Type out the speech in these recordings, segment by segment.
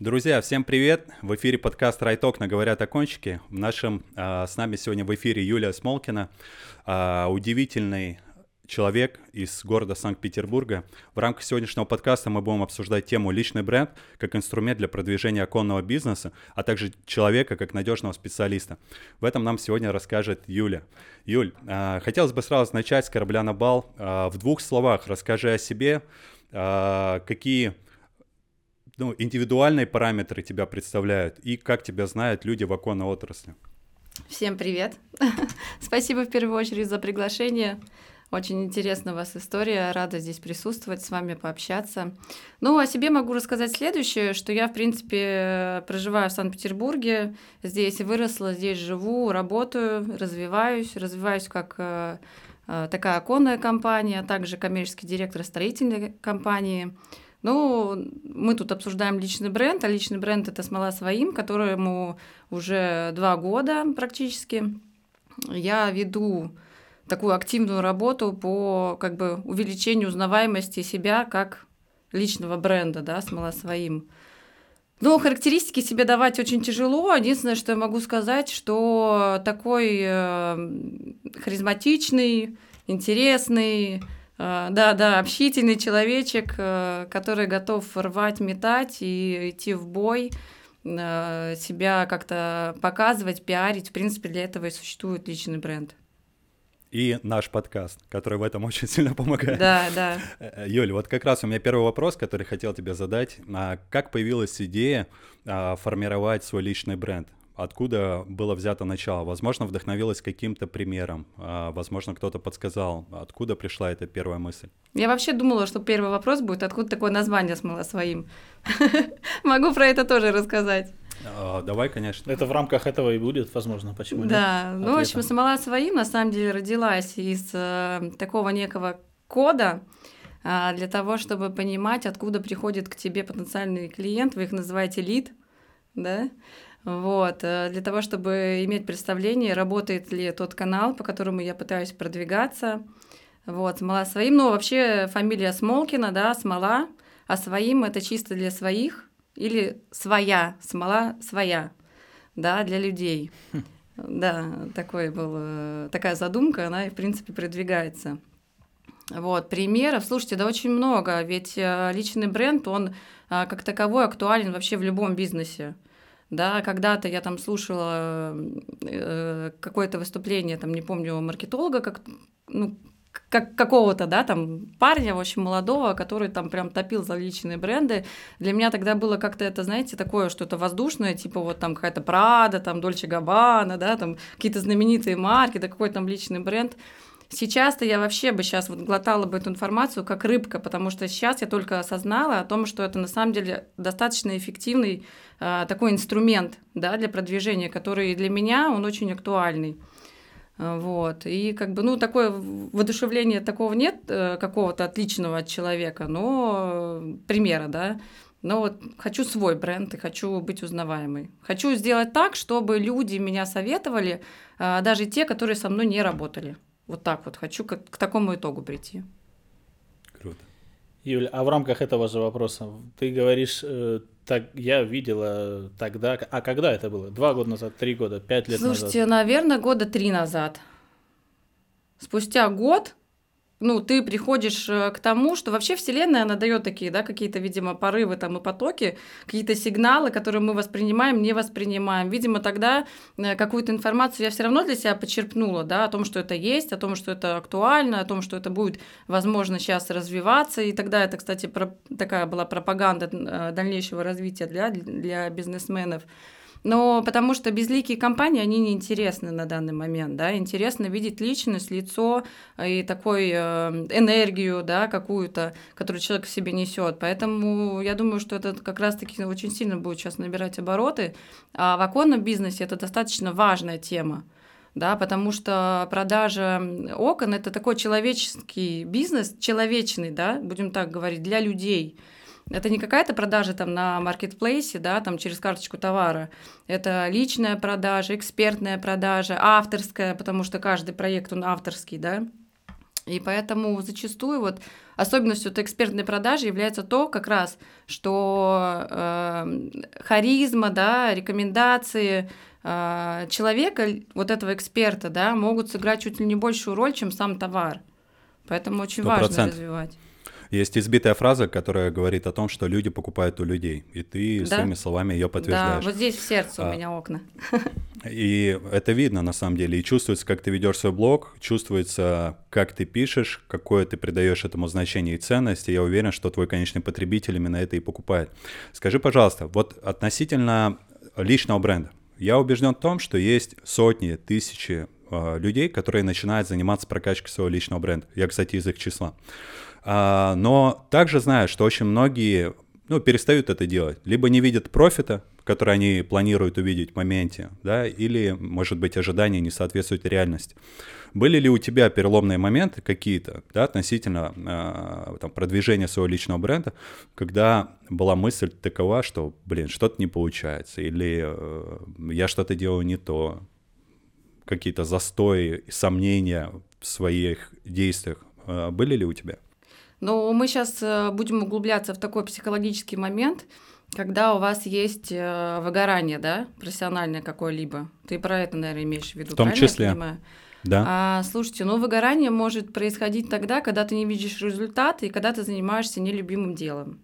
Друзья, всем привет! В эфире подкаст «Райток» на «Говорят о кончике». В нашем, а, с нами сегодня в эфире Юлия Смолкина, а, удивительный человек из города Санкт-Петербурга. В рамках сегодняшнего подкаста мы будем обсуждать тему «Личный бренд» как инструмент для продвижения оконного бизнеса, а также человека как надежного специалиста. В этом нам сегодня расскажет Юля. Юль, а, хотелось бы сразу начать с корабля на бал. В двух словах расскажи о себе, какие ну, индивидуальные параметры тебя представляют и как тебя знают люди в оконной отрасли. Всем привет! Спасибо в первую очередь за приглашение. Очень интересна у вас история, рада здесь присутствовать, с вами пообщаться. Ну, о себе могу рассказать следующее, что я, в принципе, проживаю в Санкт-Петербурге, здесь выросла, здесь живу, работаю, развиваюсь, развиваюсь как э, э, такая оконная компания, а также коммерческий директор строительной компании. Ну, мы тут обсуждаем личный бренд, а личный бренд это смола своим, которому уже два года практически. Я веду такую активную работу по как бы увеличению узнаваемости себя как личного бренда, да, смола своим. Ну, характеристики себе давать очень тяжело. Единственное, что я могу сказать, что такой э, харизматичный, интересный, да, да, общительный человечек, э, который готов рвать, метать и идти в бой, э, себя как-то показывать, пиарить. В принципе, для этого и существует личный бренд. И наш подкаст, который в этом очень сильно помогает. Да, да. Юль, вот как раз у меня первый вопрос, который хотел тебе задать. А как появилась идея а, формировать свой личный бренд? Откуда было взято начало? Возможно, вдохновилась каким-то примером, а, возможно, кто-то подсказал. Откуда пришла эта первая мысль? Я вообще думала, что первый вопрос будет, откуда такое название смыло своим. Могу про это тоже рассказать. А, давай, конечно. Это в рамках этого и будет, возможно, почему Да, нет? ну, в общем, смола своим на самом деле родилась из э, такого некого кода, э, для того, чтобы понимать, откуда приходит к тебе потенциальный клиент, вы их называете лид, да, вот, э, для того, чтобы иметь представление, работает ли тот канал, по которому я пытаюсь продвигаться. Вот, смола своим. Ну, вообще фамилия Смолкина, да, смола, а своим это чисто для своих или своя, смола своя, да, для людей. Хм. Да, такой был, э, такая задумка, она и, в принципе, продвигается. Вот, примеров, слушайте, да очень много, ведь э, личный бренд, он как таковой актуален вообще в любом бизнесе да, когда-то я там слушала э, какое-то выступление, там, не помню, маркетолога, как, ну, как какого-то, да, там парня очень молодого, который там прям топил за личные бренды. Для меня тогда было как-то это, знаете, такое что-то воздушное, типа вот там какая-то Прада, там Дольче Габбана, да, там какие-то знаменитые марки, да какой там личный бренд. Сейчас-то я вообще бы сейчас вот глотала бы эту информацию как рыбка, потому что сейчас я только осознала о том, что это на самом деле достаточно эффективный такой инструмент да, для продвижения, который для меня он очень актуальный. А, вот. И как бы, ну, такое воодушевление такого нет, э, какого-то отличного от человека, но примера, да. Но вот хочу свой бренд и хочу быть узнаваемой. Хочу сделать так, чтобы люди меня советовали, э, даже те, которые со мной не работали. Вот так вот хочу к, к такому итогу прийти. Круто. Юля, а в рамках этого же вопроса, ты говоришь, э, так я видела тогда, а когда это было? Два года назад, три года, пять лет Слушайте, назад? Слушайте, наверное, года три назад. Спустя год ну, ты приходишь э, к тому, что вообще Вселенная, она дает такие, да, какие-то, видимо, порывы там и потоки, какие-то сигналы, которые мы воспринимаем, не воспринимаем. Видимо, тогда э, какую-то информацию я все равно для себя почерпнула, да, о том, что это есть, о том, что это актуально, о том, что это будет, возможно, сейчас развиваться. И тогда это, кстати, про, такая была пропаганда э, дальнейшего развития для, для бизнесменов. Но потому что безликие компании, они не интересны на данный момент, да, интересно видеть личность, лицо и такой э, энергию, да, какую-то, которую человек в себе несет. Поэтому я думаю, что это как раз-таки очень сильно будет сейчас набирать обороты. А в оконном бизнесе это достаточно важная тема да, потому что продажа окон это такой человеческий бизнес, человечный, да, будем так говорить, для людей. Это не какая-то продажа там на маркетплейсе, да, там через карточку товара. Это личная продажа, экспертная продажа, авторская, потому что каждый проект, он авторский, да. И поэтому зачастую вот особенностью этой экспертной продажи является то, как раз, что э, харизма, да, рекомендации э, человека, вот этого эксперта, да, могут сыграть чуть ли не большую роль, чем сам товар. Поэтому очень 100%. важно развивать. Есть избитая фраза, которая говорит о том, что люди покупают у людей, и ты да? своими словами ее подтверждаешь. Да, вот здесь в сердце а, у меня окна. И это видно на самом деле, и чувствуется, как ты ведешь свой блог, чувствуется, как ты пишешь, какое ты придаешь этому значение и ценность, и я уверен, что твой конечный потребитель именно это и покупает. Скажи, пожалуйста, вот относительно личного бренда, я убежден в том, что есть сотни, тысячи э, людей, которые начинают заниматься прокачкой своего личного бренда. Я, кстати, из их числа. А, но также знаю, что очень многие ну, перестают это делать. Либо не видят профита, который они планируют увидеть в моменте, да, или, может быть, ожидания не соответствуют реальности. Были ли у тебя переломные моменты какие-то, да, относительно э, там, продвижения своего личного бренда, когда была мысль такова, что, блин, что-то не получается, или э, я что-то делаю не то, какие-то застои, сомнения в своих действиях э, были ли у тебя? Но мы сейчас э, будем углубляться в такой психологический момент, когда у вас есть э, выгорание, да, профессиональное какое-либо. Ты про это, наверное, имеешь в виду, В том числе. Да. А, слушайте, ну выгорание может происходить тогда, когда ты не видишь результаты и когда ты занимаешься нелюбимым делом.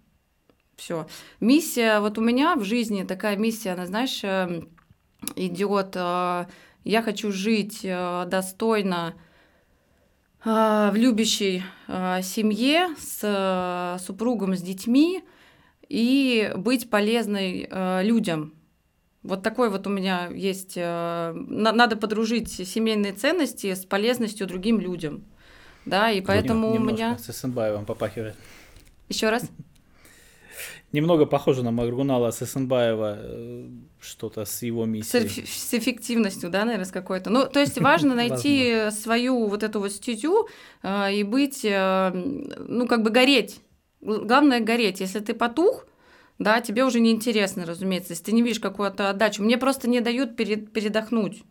Все. Миссия, вот у меня в жизни такая миссия, она, знаешь, эм, идет. Э, я хочу жить достойно в любящей а, семье с а, супругом, с детьми и быть полезной людям. Вот такой вот у меня есть... Надо подружить семейные ценности с полезностью другим людям. Да, и поэтому у меня... С Эсенбаевым попахивает. Еще раз? Немного похоже на Магрунала Сысенбаева, э, что-то с его миссией. С, с эффективностью, да, наверное, с какой-то. Ну, то есть важно найти свою вот эту вот стезю э, и быть, э, ну, как бы гореть. Главное гореть. Если ты потух, да, тебе уже неинтересно, разумеется, если ты не видишь какую-то отдачу. Мне просто не дают перед, передохнуть.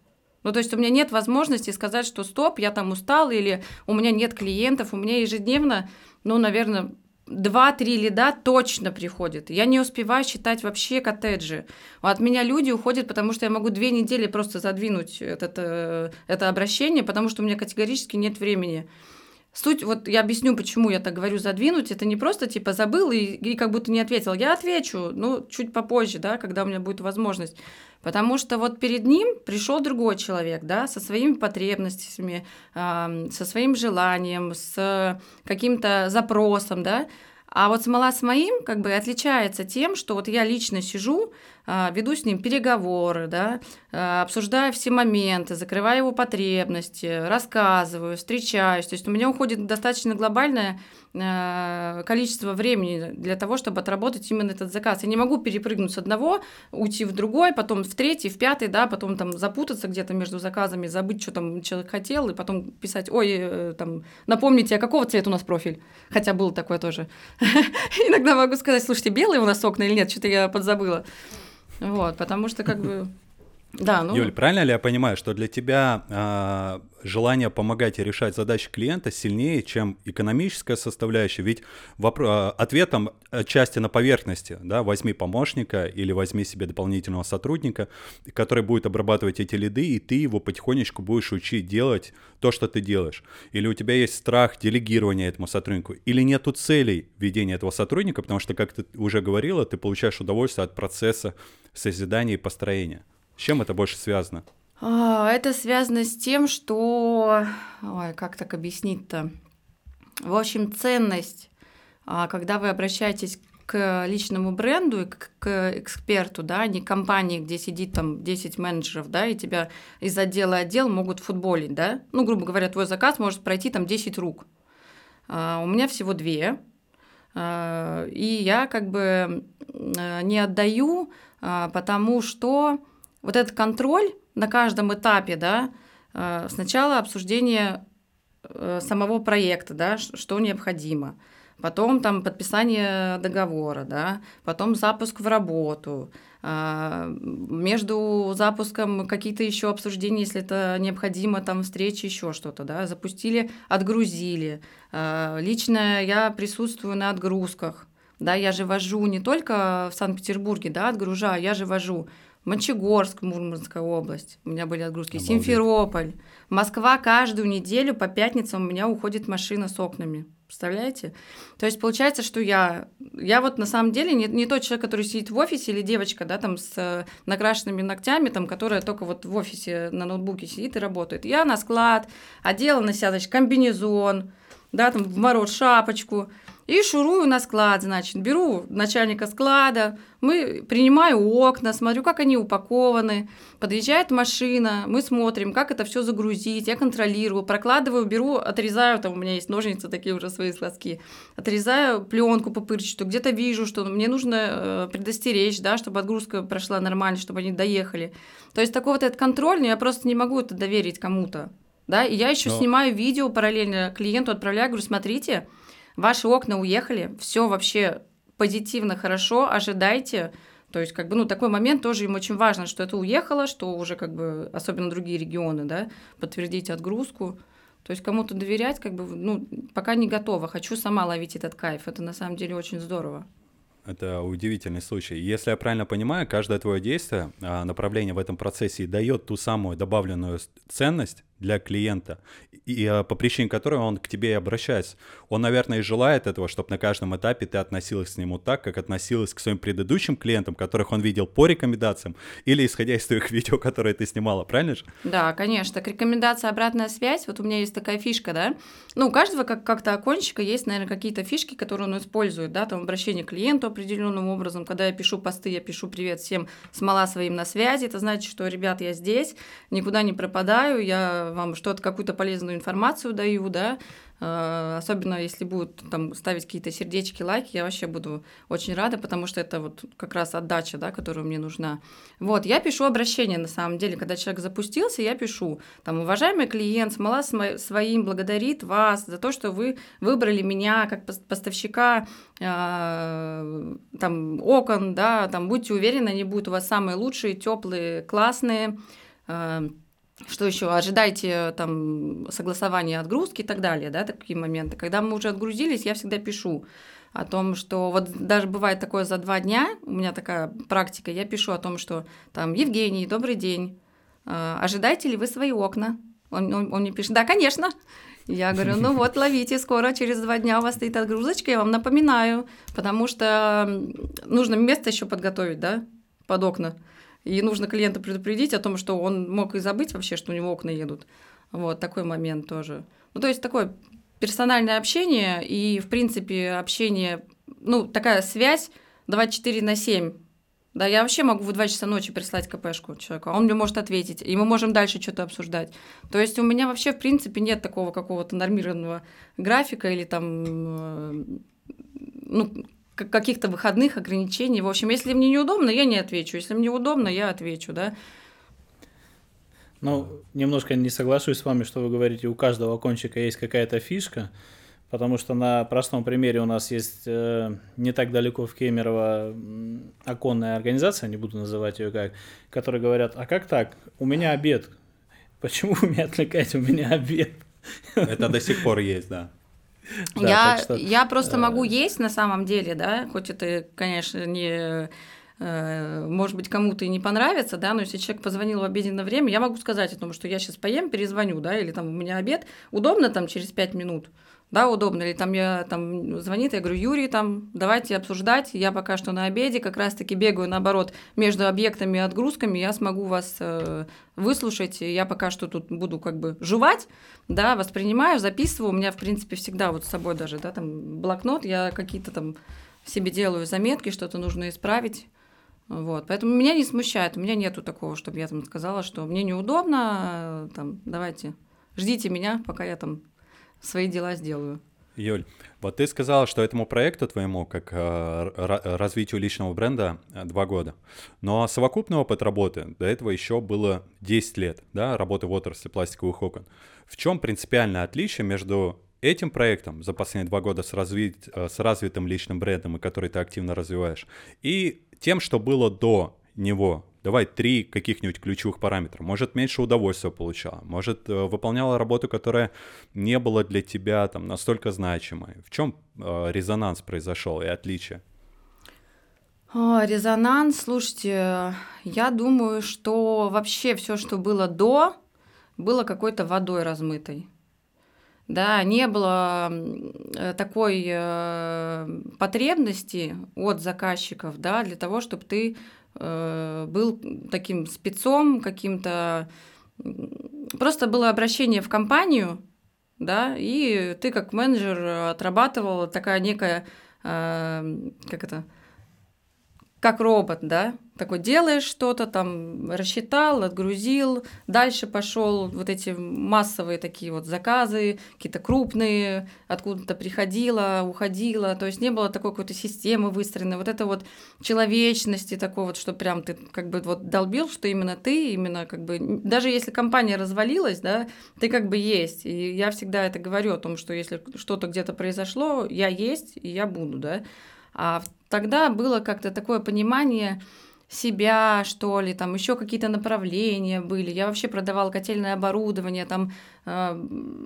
Ну, то есть у меня нет возможности сказать, что стоп, я там устал, или у меня нет клиентов, у меня ежедневно, ну, наверное, два-три лида точно приходит. Я не успеваю считать вообще коттеджи. От меня люди уходят, потому что я могу две недели просто задвинуть этот, э, это обращение, потому что у меня категорически нет времени. Суть, вот я объясню, почему я так говорю задвинуть, это не просто типа забыл и, и как будто не ответил. Я отвечу, ну, чуть попозже, да, когда у меня будет возможность. Потому что вот перед ним пришел другой человек, да, со своими потребностями, э, со своим желанием, с каким-то запросом, да, а вот смола с моим как бы отличается тем, что вот я лично сижу, а, веду с ним переговоры, да, а, обсуждаю все моменты, закрываю его потребности, рассказываю, встречаюсь. То есть у меня уходит достаточно глобальное а, количество времени для того, чтобы отработать именно этот заказ. Я не могу перепрыгнуть с одного, уйти в другой, потом в третий, в пятый, да, потом там запутаться где-то между заказами, забыть, что там человек хотел, и потом писать, ой, э, там, напомните, а какого цвета у нас профиль? Хотя было такое тоже. Иногда могу сказать, слушайте, белые у нас окна или нет, что-то я подзабыла. Вот, потому что как бы... Да, ну... Юль, правильно ли я понимаю, что для тебя э, желание помогать и решать задачи клиента сильнее, чем экономическая составляющая? Ведь вопро- ответом части на поверхности, да, возьми помощника или возьми себе дополнительного сотрудника, который будет обрабатывать эти лиды, и ты его потихонечку будешь учить делать то, что ты делаешь. Или у тебя есть страх делегирования этому сотруднику, или нету целей ведения этого сотрудника, потому что, как ты уже говорила, ты получаешь удовольствие от процесса созидания и построения. С чем это больше связано? А, это связано с тем, что... Ой, как так объяснить-то? В общем, ценность, а, когда вы обращаетесь к личному бренду и к эксперту, да, а не компании, где сидит там 10 менеджеров, да, и тебя из отдела отдел могут футболить, да. Ну, грубо говоря, твой заказ может пройти там 10 рук. у меня всего две, и я как бы не отдаю, потому что вот этот контроль на каждом этапе, да, э, сначала обсуждение э, самого проекта, да, что необходимо, потом там подписание договора, да, потом запуск в работу, а, между запуском какие-то еще обсуждения, если это необходимо, там встречи, еще что-то, да, запустили, отгрузили. Лично я присутствую на отгрузках, Да, я же вожу не только в Санкт-Петербурге, да, отгружаю, я же вожу Мончегорск, Мурманская область, у меня были отгрузки, Обалдеть. Симферополь, Москва каждую неделю по пятницам у меня уходит машина с окнами. Представляете? То есть получается, что я, я вот на самом деле не, не тот человек, который сидит в офисе, или девочка, да, там с э, накрашенными ногтями, там, которая только вот в офисе на ноутбуке сидит и работает. Я на склад, одела на себя, значит, комбинезон, да, там в мороз шапочку, и шурую на склад, значит, беру начальника склада, мы принимаю окна, смотрю, как они упакованы, подъезжает машина, мы смотрим, как это все загрузить, я контролирую, прокладываю, беру, отрезаю, там у меня есть ножницы такие уже свои складские, отрезаю пленку пупырчатую, где-то вижу, что мне нужно э, предостеречь, да, чтобы отгрузка прошла нормально, чтобы они доехали. То есть такой вот этот контроль, но я просто не могу это доверить кому-то. Да, и я еще Но- снимаю видео параллельно клиенту отправляю, говорю, смотрите, ваши окна уехали, все вообще позитивно, хорошо, ожидайте. То есть, как бы, ну, такой момент тоже им очень важно, что это уехало, что уже, как бы, особенно другие регионы, да, подтвердить отгрузку. То есть кому-то доверять, как бы, ну, пока не готова. Хочу сама ловить этот кайф. Это на самом деле очень здорово. Это удивительный случай. Если я правильно понимаю, каждое твое действие, а, направление в этом процессе дает ту самую добавленную ценность для клиента, и а, по причине которой он к тебе и обращается. Он, наверное, и желает этого, чтобы на каждом этапе ты относилась к нему так, как относилась к своим предыдущим клиентам, которых он видел по рекомендациям, или исходя из твоих видео, которые ты снимала, правильно же? Да, конечно. Так рекомендация, обратная связь. Вот у меня есть такая фишка, да. Ну, у каждого как- как-то окончика есть, наверное, какие-то фишки, которые он использует, да, там обращение к клиенту определенным образом. Когда я пишу посты, я пишу привет всем, смола своим на связи. Это значит, что, ребят, я здесь, никуда не пропадаю, я вам что-то, какую-то полезную информацию даю, да. Э, Особенно если будут там ставить какие-то сердечки, лайки, я вообще буду очень рада, потому что это вот как раз отдача, да, которая мне нужна. Вот, я пишу обращение на самом деле, когда человек запустился, я пишу, там, уважаемый клиент, смола смо- своим благодарит вас за то, что вы выбрали меня как пос- поставщика э, там окон, да, там, будьте уверены, они будут у вас самые лучшие, теплые, классные. Э, что еще? Ожидайте там согласования отгрузки и так далее, да, такие моменты. Когда мы уже отгрузились, я всегда пишу о том, что вот даже бывает такое за два дня, у меня такая практика, я пишу о том, что там, Евгений, добрый день, э, ожидаете ли вы свои окна? Он, он- он мне пишет, да, конечно. Я говорю, ну вот, ловите, скоро, через два дня у вас стоит отгрузочка, я вам напоминаю, потому что нужно место еще подготовить, да, под окна. И нужно клиента предупредить о том, что он мог и забыть вообще, что у него окна едут. Вот такой момент тоже. Ну, то есть такое персональное общение и, в принципе, общение, ну, такая связь 24 на 7. Да, я вообще могу в 2 часа ночи прислать КПшку человеку, а он мне может ответить, и мы можем дальше что-то обсуждать. То есть у меня вообще, в принципе, нет такого какого-то нормированного графика или там, э, ну, каких-то выходных ограничений. В общем, если мне неудобно, я не отвечу. Если мне удобно, я отвечу, да. Ну, немножко не соглашусь с вами, что вы говорите, у каждого окончика есть какая-то фишка, потому что на простом примере у нас есть э, не так далеко в Кемерово оконная организация, не буду называть ее как, которые говорят, а как так, у меня обед, почему вы меня отвлекаете, у меня обед. Это до сих пор есть, да. Да, я, что, я просто э, могу есть на самом деле, да, хоть это, конечно, не э, может быть, кому-то и не понравится, да, но если человек позвонил в обеденное время, я могу сказать о том, что я сейчас поем, перезвоню, да, или там у меня обед, удобно там через пять минут, да, удобно, или там я там звонит, я говорю, Юрий, там, давайте обсуждать, я пока что на обеде, как раз-таки бегаю, наоборот, между объектами и отгрузками, я смогу вас э, выслушать, я пока что тут буду как бы жевать, да, воспринимаю, записываю, у меня, в принципе, всегда вот с собой даже, да, там, блокнот, я какие-то там себе делаю заметки, что-то нужно исправить, вот, поэтому меня не смущает, у меня нету такого, чтобы я там сказала, что мне неудобно, э, там, давайте, ждите меня, пока я там свои дела сделаю. Юль, вот ты сказала, что этому проекту твоему, как э, ра- развитию личного бренда, э, два года. Но совокупный опыт работы до этого еще было 10 лет, да, работы в отрасли пластиковых окон. В чем принципиальное отличие между этим проектом за последние два года с, развит- э, с развитым личным брендом, и который ты активно развиваешь, и тем, что было до него, давай три каких-нибудь ключевых параметра. Может, меньше удовольствия получала, может, э, выполняла работу, которая не была для тебя там настолько значимой. В чем э, резонанс произошел и отличие? О, резонанс, слушайте, я думаю, что вообще все, что было до, было какой-то водой размытой. Да, не было такой э, потребности от заказчиков, да, для того, чтобы ты был таким спецом, каким-то... Просто было обращение в компанию, да, и ты как менеджер отрабатывал такая некая, э, как это, как робот, да, такой делаешь что-то, там рассчитал, отгрузил, дальше пошел вот эти массовые такие вот заказы, какие-то крупные, откуда-то приходило, уходило, то есть не было такой какой-то системы выстроенной, вот это вот человечности такой вот, что прям ты как бы вот долбил, что именно ты, именно как бы, даже если компания развалилась, да, ты как бы есть, и я всегда это говорю о том, что если что-то где-то произошло, я есть, и я буду, да, а тогда было как-то такое понимание себя, что ли, там еще какие-то направления были. Я вообще продавала котельное оборудование, там, э,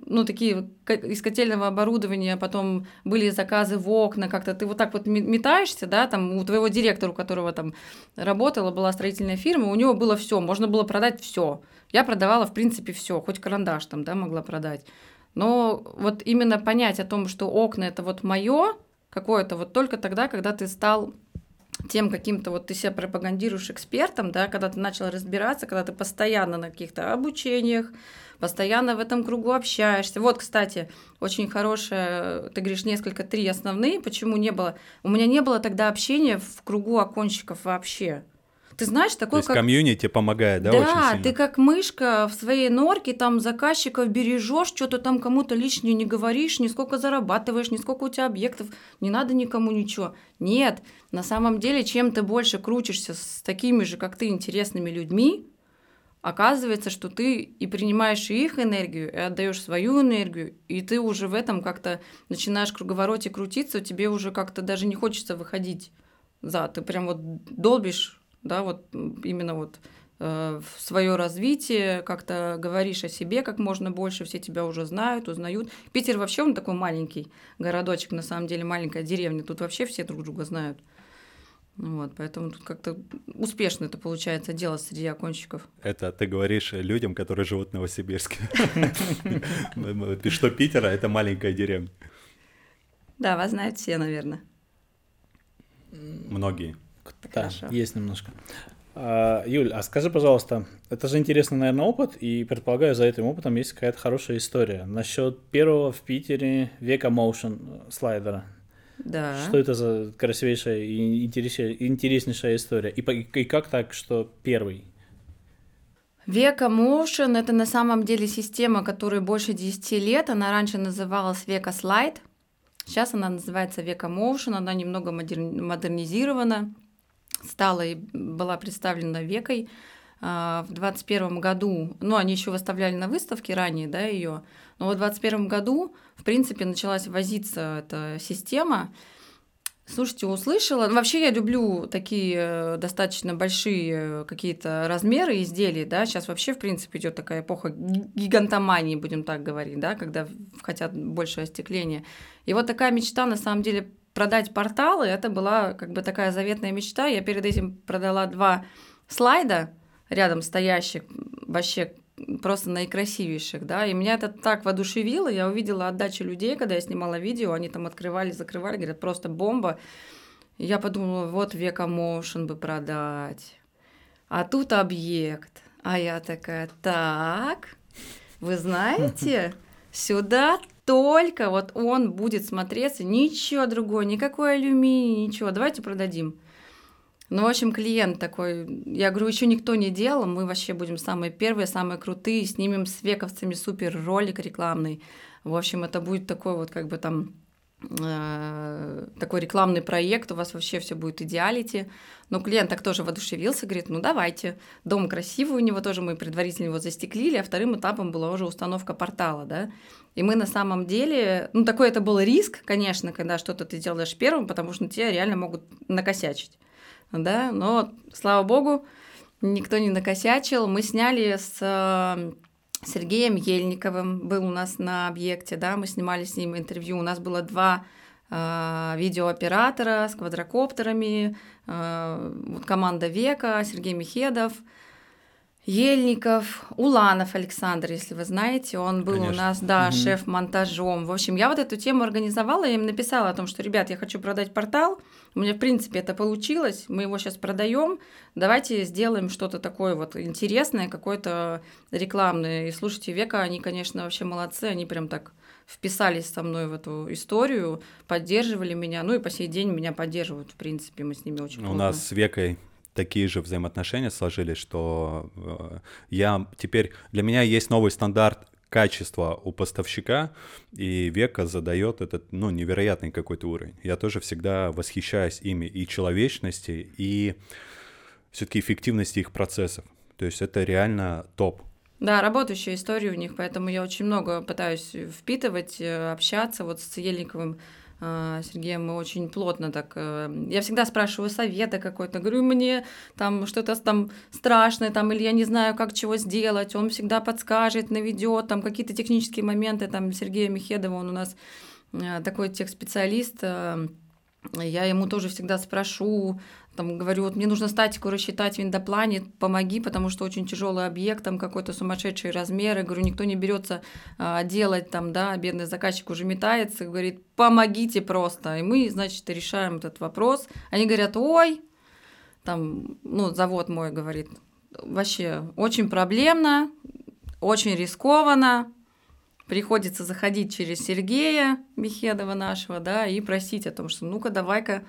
ну, такие из котельного оборудования потом были заказы в окна, как-то ты вот так вот метаешься, да, там у твоего директора, у которого там работала, была строительная фирма, у него было все, можно было продать все. Я продавала, в принципе, все, хоть карандаш там, да, могла продать. Но вот именно понять о том, что окна это вот мое, какое-то вот только тогда, когда ты стал тем каким-то вот ты себя пропагандируешь экспертом, да, когда ты начал разбираться, когда ты постоянно на каких-то обучениях, постоянно в этом кругу общаешься. Вот, кстати, очень хорошая, ты говоришь, несколько, три основные, почему не было. У меня не было тогда общения в кругу окончиков вообще. Ты знаешь, такой То есть как... комьюнити помогает, да, да, очень сильно? ты как мышка в своей норке, там заказчиков бережешь, что-то там кому-то лишнее не говоришь, ни сколько зарабатываешь, ни сколько у тебя объектов, не надо никому ничего. Нет, на самом деле, чем ты больше крутишься с такими же, как ты, интересными людьми, оказывается, что ты и принимаешь их энергию, и отдаешь свою энергию, и ты уже в этом как-то начинаешь в круговороте крутиться, тебе уже как-то даже не хочется выходить за, ты прям вот долбишь да, вот именно вот э, в свое развитие, как-то говоришь о себе как можно больше, все тебя уже знают, узнают. Питер вообще он такой маленький городочек, на самом деле маленькая деревня, тут вообще все друг друга знают. Вот, поэтому тут как-то успешно это получается дело среди окончиков. Это ты говоришь людям, которые живут в Новосибирске. Что Питер, а это маленькая деревня. Да, вас знают все, наверное. Многие. Да, Хорошо. есть немножко. А, Юль, а скажи, пожалуйста, это же интересный, наверное, опыт, и предполагаю, за этим опытом есть какая-то хорошая история. Насчет первого в Питере века Motion слайдера. Да. Что это за красивейшая и интереснейшая история? И, и как так, что первый? Века Motion — это на самом деле система, которой больше 10 лет. Она раньше называлась Века Слайд. Сейчас она называется Века Motion. Она немного модернизирована стала и была представлена векой а, в 2021 году, ну, они еще выставляли на выставке ранее, да, ее, но в 2021 году, в принципе, началась возиться эта система. Слушайте, услышала. Ну, вообще я люблю такие э, достаточно большие какие-то размеры изделий, да. Сейчас вообще, в принципе, идет такая эпоха гигантомании, будем так говорить, да, когда хотят больше остекления. И вот такая мечта, на самом деле, продать порталы, это была как бы такая заветная мечта. Я перед этим продала два слайда рядом стоящих, вообще просто наикрасивейших, да, и меня это так воодушевило, я увидела отдачу людей, когда я снимала видео, они там открывали, закрывали, говорят, просто бомба. И я подумала, вот века motion бы продать, а тут объект. А я такая, так, вы знаете, сюда только вот он будет смотреться, ничего другое, никакой алюминий, ничего, давайте продадим. Ну, в общем, клиент такой, я говорю, еще никто не делал, мы вообще будем самые первые, самые крутые, снимем с вековцами супер ролик рекламный. В общем, это будет такой вот как бы там Э, такой рекламный проект, у вас вообще все будет идеалити. Но клиент так тоже воодушевился, говорит, ну давайте, дом красивый у него тоже, мы предварительно его застеклили, а вторым этапом была уже установка портала, да. И мы на самом деле, ну такой это был риск, конечно, когда что-то ты делаешь первым, потому что тебя реально могут накосячить, да, но, слава богу, Никто не накосячил. Мы сняли с э, Сергеем Ельниковым, был у нас на объекте, да, мы снимали с ним интервью. У нас было два э, видеооператора с квадрокоптерами, э, вот команда Века, Сергей Михедов – Ельников, Уланов Александр, если вы знаете, он был Конечно. у нас, да, угу. шеф-монтажом. В общем, я вот эту тему организовала, я им написала о том, что, ребят, я хочу продать портал, у меня, в принципе, это получилось, мы его сейчас продаем, давайте сделаем что-то такое вот интересное, какое-то рекламное. И слушайте, Века, они, конечно, вообще молодцы, они прям так вписались со мной в эту историю, поддерживали меня, ну и по сей день меня поддерживают, в принципе, мы с ними очень У нас с Векой такие же взаимоотношения сложились, что э, я теперь для меня есть новый стандарт качества у поставщика, и Века задает этот, ну, невероятный какой-то уровень. Я тоже всегда восхищаюсь ими и человечности, и все-таки эффективности их процессов. То есть это реально топ. Да, работающая история у них, поэтому я очень много пытаюсь впитывать, э, общаться. Вот с Ельниковым Сергеем мы очень плотно так... Э, я всегда спрашиваю совета какой-то, говорю, мне там что-то там страшное, там, или я не знаю, как чего сделать, он всегда подскажет, наведет, там какие-то технические моменты, там Сергея Михедова, он у нас э, такой техспециалист, э, я ему тоже всегда спрошу, там говорю, вот мне нужно статику рассчитать в индоплане, помоги, потому что очень тяжелый объект, там какой-то сумасшедший размер, я говорю, никто не берется а, делать, там, да, бедный заказчик уже метается, говорит, помогите просто, и мы, значит, решаем этот вопрос. Они говорят, ой, там, ну, завод мой говорит, вообще очень проблемно, очень рискованно, приходится заходить через Сергея Бехедова нашего, да, и просить о том, что ну-ка давай-ка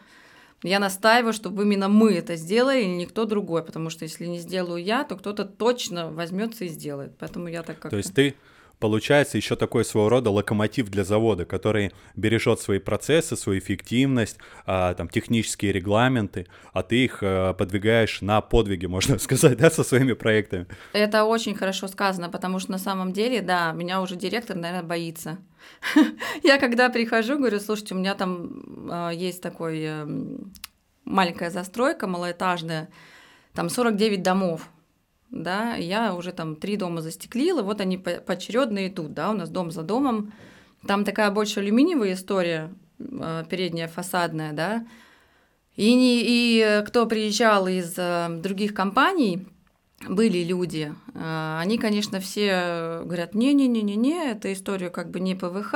я настаиваю, чтобы именно мы это сделали, и никто другой, потому что если не сделаю я, то кто-то точно возьмется и сделает. Поэтому я так как То есть ты получается еще такой своего рода локомотив для завода, который бережет свои процессы, свою эффективность, а, там, технические регламенты, а ты их а, подвигаешь на подвиги, можно сказать, да, со своими проектами. Это очень хорошо сказано, потому что на самом деле, да, меня уже директор, наверное, боится. Я когда прихожу, говорю, слушайте, у меня там а, есть такой эм, маленькая застройка малоэтажная, там 49 домов, да, я уже там три дома застеклила, вот они поочередно идут, да, у нас дом за домом. Там такая больше алюминиевая история, э, передняя фасадная, да. И, не, и кто приезжал из э, других компаний, были люди, э, они, конечно, все говорят, не-не-не-не-не, эта история как бы не ПВХ,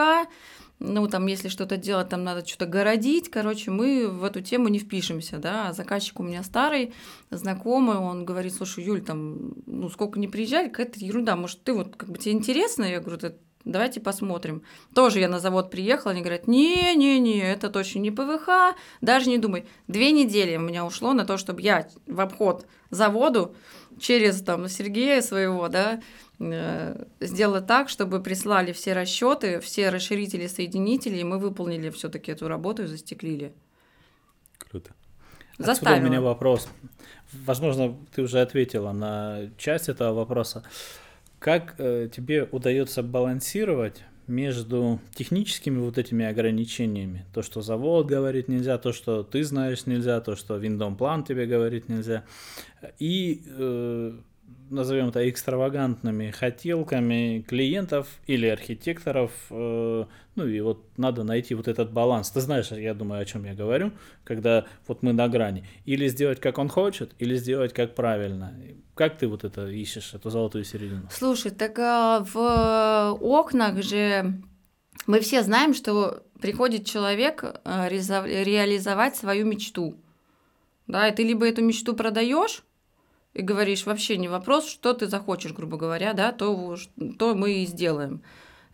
ну, там, если что-то делать, там надо что-то городить, короче, мы в эту тему не впишемся, да, а заказчик у меня старый, знакомый, он говорит, слушай, Юль, там, ну, сколько не приезжали, какая-то ерунда, может, ты вот, как бы, тебе интересно? Я говорю, давайте посмотрим. Тоже я на завод приехала, они говорят, не-не-не, это точно не ПВХ, даже не думай. Две недели у меня ушло на то, чтобы я в обход заводу через, там, Сергея своего, да, Э, сделать так, чтобы прислали все расчеты, все расширители, соединители, и мы выполнили все-таки эту работу и застеклили. Круто. Заставила. Отсюда у меня вопрос. Возможно, ты уже ответила на часть этого вопроса. Как э, тебе удается балансировать между техническими вот этими ограничениями, то, что завод говорит нельзя, то, что ты знаешь нельзя, то, что виндом план тебе говорит нельзя, и э, назовем это экстравагантными хотелками клиентов или архитекторов. Э, ну и вот надо найти вот этот баланс. Ты знаешь, я думаю, о чем я говорю, когда вот мы на грани. Или сделать, как он хочет, или сделать, как правильно. Как ты вот это ищешь, эту золотую середину? Слушай, так а, в окнах же мы все знаем, что приходит человек э, реализовать свою мечту. Да, и ты либо эту мечту продаешь, и говоришь, вообще не вопрос, что ты захочешь, грубо говоря, да, то, то мы и сделаем.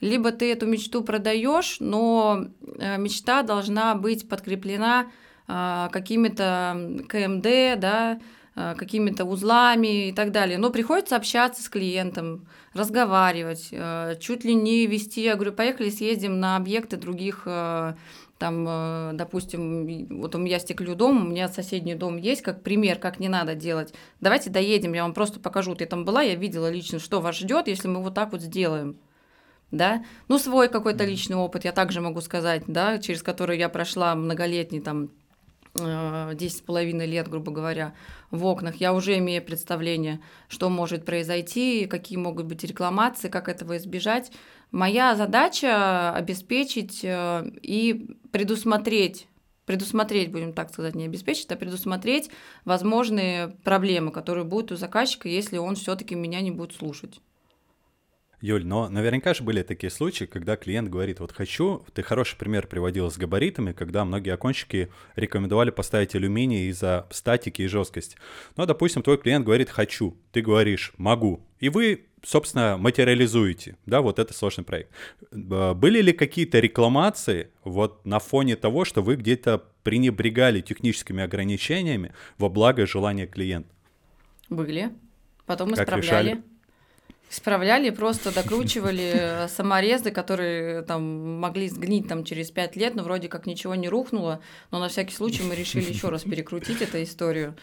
Либо ты эту мечту продаешь, но э, мечта должна быть подкреплена а, какими-то КМД, да, а, какими-то узлами и так далее. Но приходится общаться с клиентом, разговаривать, э, чуть ли не вести. Я говорю, поехали съездим на объекты других э, там, э, допустим, вот у меня стеклю дом, у меня соседний дом есть, как пример, как не надо делать. Давайте доедем, я вам просто покажу. Ты там была, я видела лично, что вас ждет, если мы вот так вот сделаем. Да, ну свой какой-то личный опыт я также могу сказать, да, через который я прошла многолетний там 10 с половиной лет, грубо говоря, в окнах, я уже имею представление, что может произойти, какие могут быть рекламации, как этого избежать. Моя задача обеспечить э, и предусмотреть предусмотреть, будем так сказать, не обеспечить, а предусмотреть возможные проблемы, которые будут у заказчика, если он все-таки меня не будет слушать. Юль, но наверняка же были такие случаи, когда клиент говорит, вот хочу, ты хороший пример приводил с габаритами, когда многие окончики рекомендовали поставить алюминий из-за статики и жесткости. Но, допустим, твой клиент говорит «хочу», ты говоришь «могу», и вы собственно, материализуете, да, вот это сложный проект. Были ли какие-то рекламации вот на фоне того, что вы где-то пренебрегали техническими ограничениями во благо желания клиента? Были. Потом исправляли. Как решали? Исправляли, просто докручивали саморезы, которые там могли сгнить там через пять лет, но вроде как ничего не рухнуло, но на всякий случай мы решили еще раз перекрутить эту историю.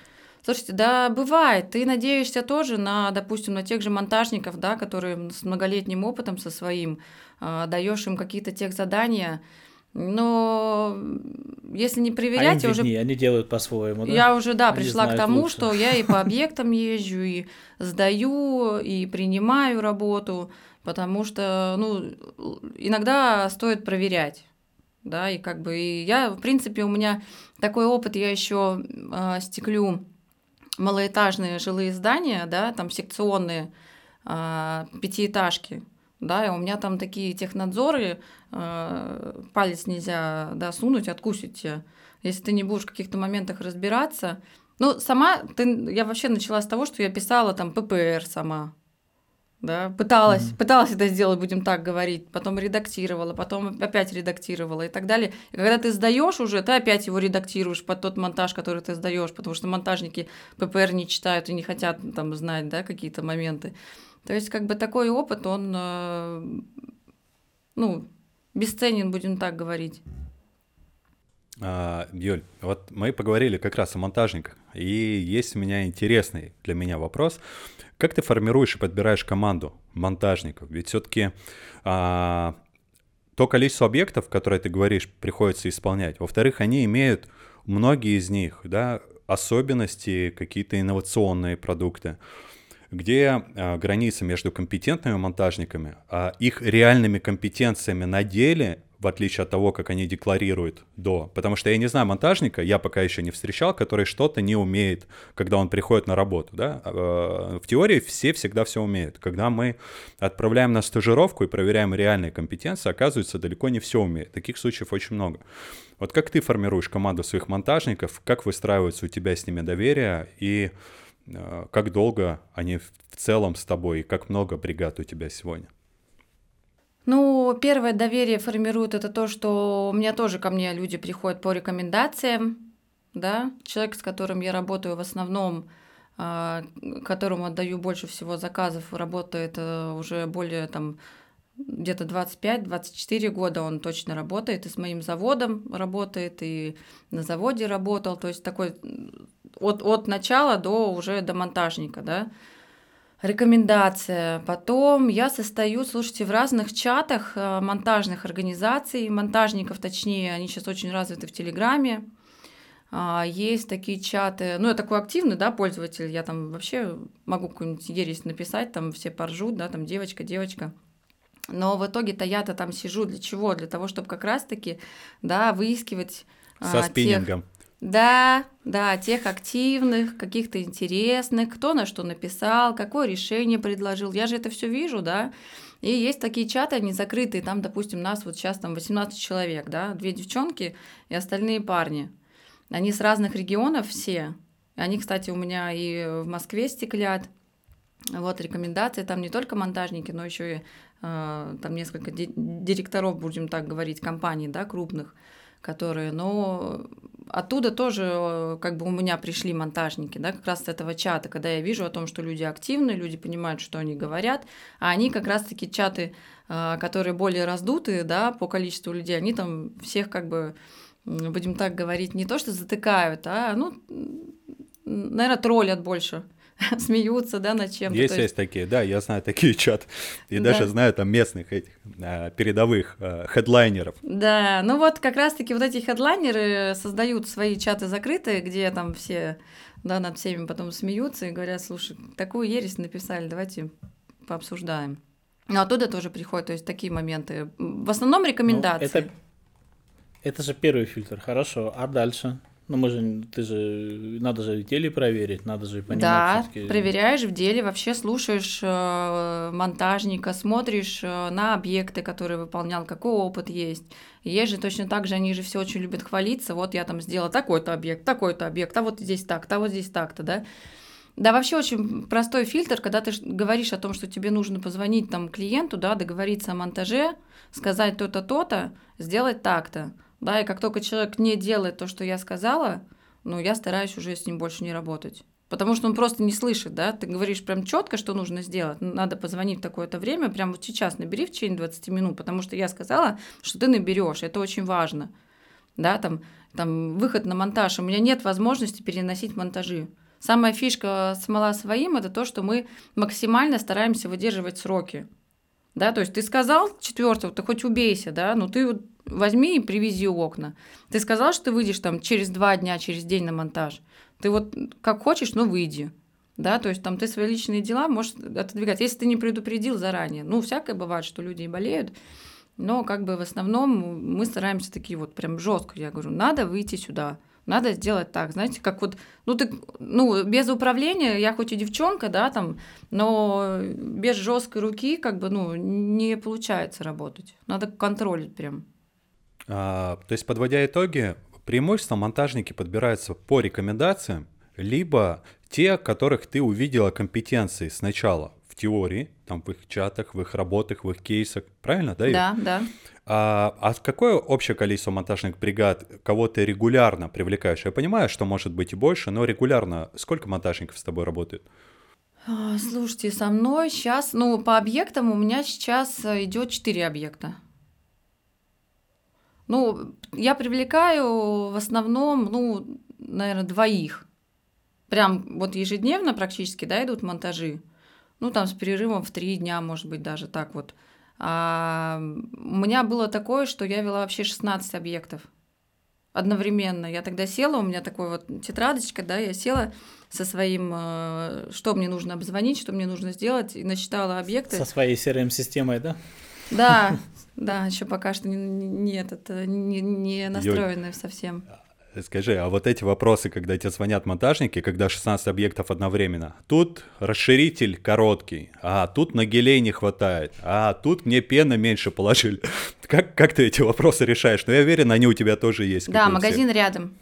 Слушайте, да, бывает. Ты надеешься тоже на, допустим, на тех же монтажников, да, которые с многолетним опытом со своим, э, даешь им какие-то тех задания, но если не проверять, а я уже... они делают по-своему, да? Я уже, да, они пришла к тому, лучше. что я и по объектам езжу, и сдаю, и принимаю работу, потому что, ну, иногда стоит проверять, да, и как бы и я, в принципе, у меня такой опыт, я еще э, стеклю малоэтажные жилые здания, да, там секционные э, пятиэтажки, да, и у меня там такие технадзоры, э, палец нельзя, да, сунуть, откусить тебя. Если ты не будешь в каких-то моментах разбираться. Ну, сама, ты, я вообще начала с того, что я писала там ППР сама, да, пыталась, mm-hmm. пыталась это сделать, будем так говорить, потом редактировала, потом опять редактировала и так далее. И когда ты сдаешь уже, ты опять его редактируешь под тот монтаж, который ты сдаешь, потому что монтажники ППР не читают и не хотят там знать, да, какие-то моменты. То есть, как бы такой опыт, он, э, ну, бесценен, будем так говорить. А, Юль, вот мы поговорили как раз о монтажниках, и есть у меня интересный для меня вопрос. Как ты формируешь и подбираешь команду монтажников? Ведь все-таки а, то количество объектов, которые ты говоришь, приходится исполнять. Во-вторых, они имеют, многие из них, да, особенности, какие-то инновационные продукты где э, граница между компетентными монтажниками, а их реальными компетенциями на деле, в отличие от того, как они декларируют до. Потому что я не знаю монтажника, я пока еще не встречал, который что-то не умеет, когда он приходит на работу. Да? А, в теории все всегда все умеют. Когда мы отправляем на стажировку и проверяем реальные компетенции, оказывается, далеко не все умеют. Таких случаев очень много. Вот как ты формируешь команду своих монтажников, как выстраивается у тебя с ними доверие и как долго они в целом с тобой и как много бригад у тебя сегодня? Ну, первое доверие формирует это то, что у меня тоже ко мне люди приходят по рекомендациям, да, человек, с которым я работаю в основном, э, которому отдаю больше всего заказов, работает э, уже более там где-то 25-24 года он точно работает, и с моим заводом работает, и на заводе работал, то есть такой от, от начала до уже до монтажника, да. Рекомендация. Потом я состою, слушайте, в разных чатах э, монтажных организаций, монтажников точнее, они сейчас очень развиты в Телеграме. А, есть такие чаты, ну, я такой активный, да, пользователь, я там вообще могу какую-нибудь ересь написать, там все поржут, да, там девочка, девочка. Но в итоге-то я-то там сижу для чего? Для того, чтобы как раз-таки, да, выискивать Со а, спиннингом. Тех, да, да, тех активных, каких-то интересных, кто на что написал, какое решение предложил. Я же это все вижу, да. И есть такие чаты, они закрытые, там, допустим, нас вот сейчас там 18 человек, да, две девчонки и остальные парни. Они с разных регионов все. Они, кстати, у меня и в Москве стеклят. Вот рекомендации, там не только монтажники, но еще и э, там несколько директоров, будем так говорить, компаний, да, крупных которые, но оттуда тоже э, как бы у меня пришли монтажники, да, как раз с этого чата, когда я вижу о том, что люди активны, люди понимают, что они говорят, а они как раз-таки чаты, э, которые более раздутые, да, по количеству людей, они там всех как бы, будем так говорить, не то что затыкают, а, ну, наверное, троллят больше, смеются, да, над чем-то. Есть, есть, есть такие, да, я знаю такие чаты. И да. даже знаю там местных этих а, передовых а, хедлайнеров. Да, ну вот как раз-таки вот эти хедлайнеры создают свои чаты закрытые, где там все, да, над всеми потом смеются и говорят, слушай, такую ересь написали, давайте пообсуждаем. Ну, оттуда тоже приходят, то есть такие моменты. В основном ну, рекомендации. Ну, это, это же первый фильтр, хорошо. А дальше? Ну, мы же, ты же, надо же в деле проверить, надо же понимать. Да, проверяешь в деле, вообще слушаешь э, монтажника, смотришь э, на объекты, которые выполнял, какой опыт есть. И есть же точно так же, они же все очень любят хвалиться, вот я там сделала такой-то объект, такой-то объект, а вот здесь так-то, а вот здесь так-то, да. Да, вообще очень простой фильтр, когда ты говоришь о том, что тебе нужно позвонить там клиенту, да, договориться о монтаже, сказать то-то, то-то, сделать так-то. Да, и как только человек не делает то, что я сказала, ну, я стараюсь уже с ним больше не работать. Потому что он просто не слышит, да, ты говоришь прям четко, что нужно сделать. Надо позвонить в такое-то время, прям вот сейчас набери в течение 20 минут, потому что я сказала, что ты наберешь, это очень важно. Да, там, там выход на монтаж, у меня нет возможности переносить монтажи. Самая фишка смола своим это то, что мы максимально стараемся выдерживать сроки. Да, то есть ты сказал четвертого, ты хоть убейся, да, но ты возьми и привези окна. Ты сказал, что ты выйдешь там через два дня, через день на монтаж. Ты вот как хочешь, но выйди. Да, то есть там ты свои личные дела можешь отодвигать. Если ты не предупредил заранее, ну, всякое бывает, что люди и болеют, но как бы в основном мы стараемся такие вот прям жестко, я говорю, надо выйти сюда, надо сделать так, знаете, как вот, ну ты, ну без управления, я хоть и девчонка, да, там, но без жесткой руки, как бы, ну не получается работать, надо контролить прям. А, то есть, подводя итоги, преимущество монтажники подбираются по рекомендациям, либо те, которых ты увидела компетенции сначала в теории, там в их чатах, в их работах, в их кейсах, правильно, да? Да, да. А, а какое общее количество монтажных бригад, кого ты регулярно привлекаешь? Я понимаю, что может быть и больше, но регулярно сколько монтажников с тобой работает? А, слушайте, со мной сейчас, ну, по объектам у меня сейчас э, идет 4 объекта. Ну, я привлекаю в основном, ну, наверное, двоих. Прям вот ежедневно практически, да, идут монтажи. Ну, там с перерывом в три дня, может быть, даже так вот. А у меня было такое, что я вела вообще 16 объектов одновременно. Я тогда села, у меня такой вот тетрадочка, да, я села со своим, э, что мне нужно обзвонить, что мне нужно сделать, и насчитала объекты. Со своей CRM-системой, да? Да, да, еще пока что не, не, этот, не, не настроенная совсем. Скажи, а вот эти вопросы, когда тебе звонят монтажники, когда 16 объектов одновременно, тут расширитель короткий, а тут на гелей не хватает, а тут мне пена меньше положили. Как, как ты эти вопросы решаешь? Ну, я уверен, они у тебя тоже есть. Да, магазин рядом.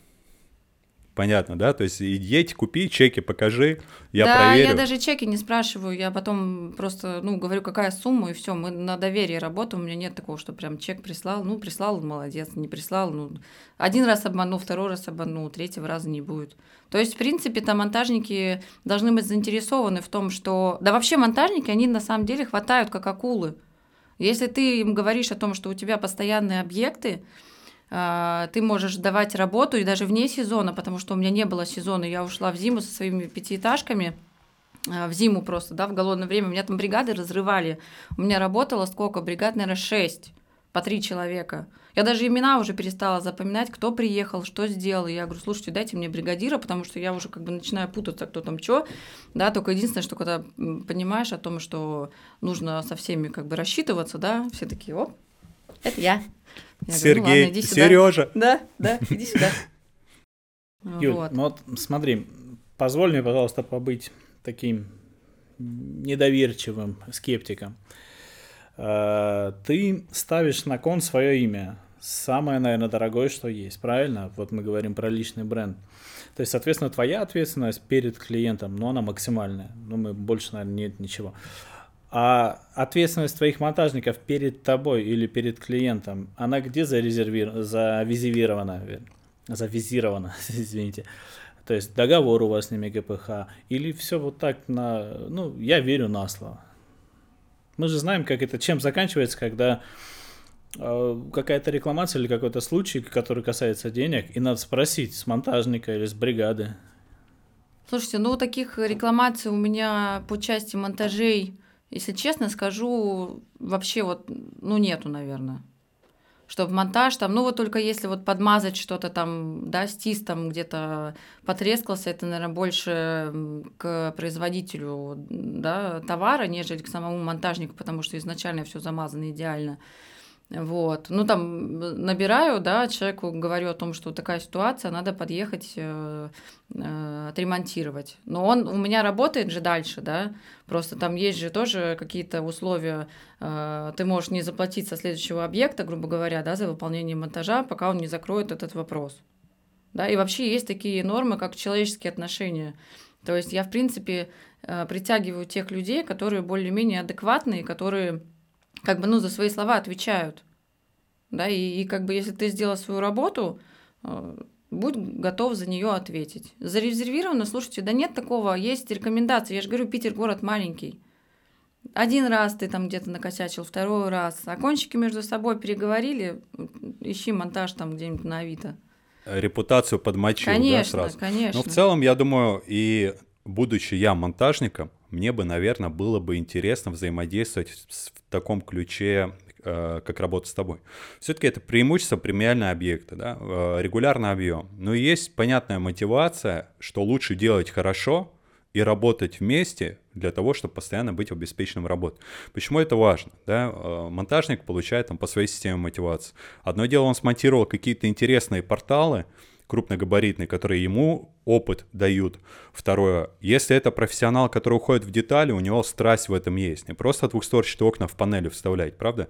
Понятно, да? То есть едь, купи, чеки покажи, я да, проверю. Да, я даже чеки не спрашиваю, я потом просто, ну, говорю, какая сумма, и все, мы на доверии работаем, у меня нет такого, что прям чек прислал, ну, прислал, молодец, не прислал, ну, один раз обманул, второй раз обманул, третьего раза не будет. То есть, в принципе, там монтажники должны быть заинтересованы в том, что... Да вообще монтажники, они на самом деле хватают как акулы. Если ты им говоришь о том, что у тебя постоянные объекты, ты можешь давать работу и даже вне сезона, потому что у меня не было сезона, я ушла в зиму со своими пятиэтажками, а, в зиму просто, да, в голодное время. У меня там бригады разрывали. У меня работало сколько? Бригад, наверное, шесть по три человека. Я даже имена уже перестала запоминать, кто приехал, что сделал. Я говорю, слушайте, дайте мне бригадира, потому что я уже как бы начинаю путаться, кто там что. Да, только единственное, что когда понимаешь о том, что нужно со всеми как бы рассчитываться, да, все такие, оп, это я. Я Сергей, говорю, ну, Сережа. Да, да, иди сюда. Юль, вот. ну вот смотри, позволь мне, пожалуйста, побыть таким недоверчивым скептиком. А, ты ставишь на кон свое имя, самое, наверное, дорогое, что есть, правильно? Вот мы говорим про личный бренд. То есть, соответственно, твоя ответственность перед клиентом, но она максимальная. Ну, мы больше, наверное, нет ничего. А ответственность твоих монтажников перед тобой или перед клиентом, она где зарезервирована, завизирована, завизирована, извините. То есть договор у вас с ними ГПХ, или все вот так на, ну, я верю на слово. Мы же знаем, как это, чем заканчивается, когда э, какая-то рекламация или какой-то случай, который касается денег, и надо спросить с монтажника или с бригады, Слушайте, ну таких рекламаций у меня по части монтажей, если честно скажу, вообще вот, ну нету, наверное. Чтобы монтаж там, ну вот только если вот подмазать что-то там, да, стис там где-то потрескался, это, наверное, больше к производителю, да, товара, нежели к самому монтажнику, потому что изначально все замазано идеально. Вот. Ну, там набираю, да, человеку говорю о том, что такая ситуация, надо подъехать, э, э, отремонтировать. Но он у меня работает же дальше, да, просто там есть же тоже какие-то условия, э, ты можешь не заплатить со следующего объекта, грубо говоря, да, за выполнение монтажа, пока он не закроет этот вопрос. Да, и вообще есть такие нормы, как человеческие отношения. То есть я, в принципе, э, притягиваю тех людей, которые более-менее адекватные, которые как бы, ну, за свои слова отвечают. Да, и, и как бы, если ты сделал свою работу, э, будь готов за нее ответить. Зарезервировано, слушайте, да нет такого, есть рекомендации. Я же говорю, Питер город маленький. Один раз ты там где-то накосячил, второй раз. Окончики между собой переговорили, ищи монтаж там где-нибудь на Авито. Репутацию подмочил, конечно, да, сразу? Конечно, Ну, в целом, я думаю, и будучи я монтажником, мне бы, наверное, было бы интересно взаимодействовать в таком ключе, э, как работа с тобой. Все-таки это преимущество премиальные объекты, да, э, регулярный объем. Но есть понятная мотивация, что лучше делать хорошо и работать вместе для того, чтобы постоянно быть обеспеченным работой. Почему это важно? Да? Э, монтажник получает там по своей системе мотивации. Одно дело, он смонтировал какие-то интересные порталы, крупногабаритные, которые ему опыт дают. Второе, если это профессионал, который уходит в детали, у него страсть в этом есть. Не просто двухстворчатые окна в панели вставлять, правда?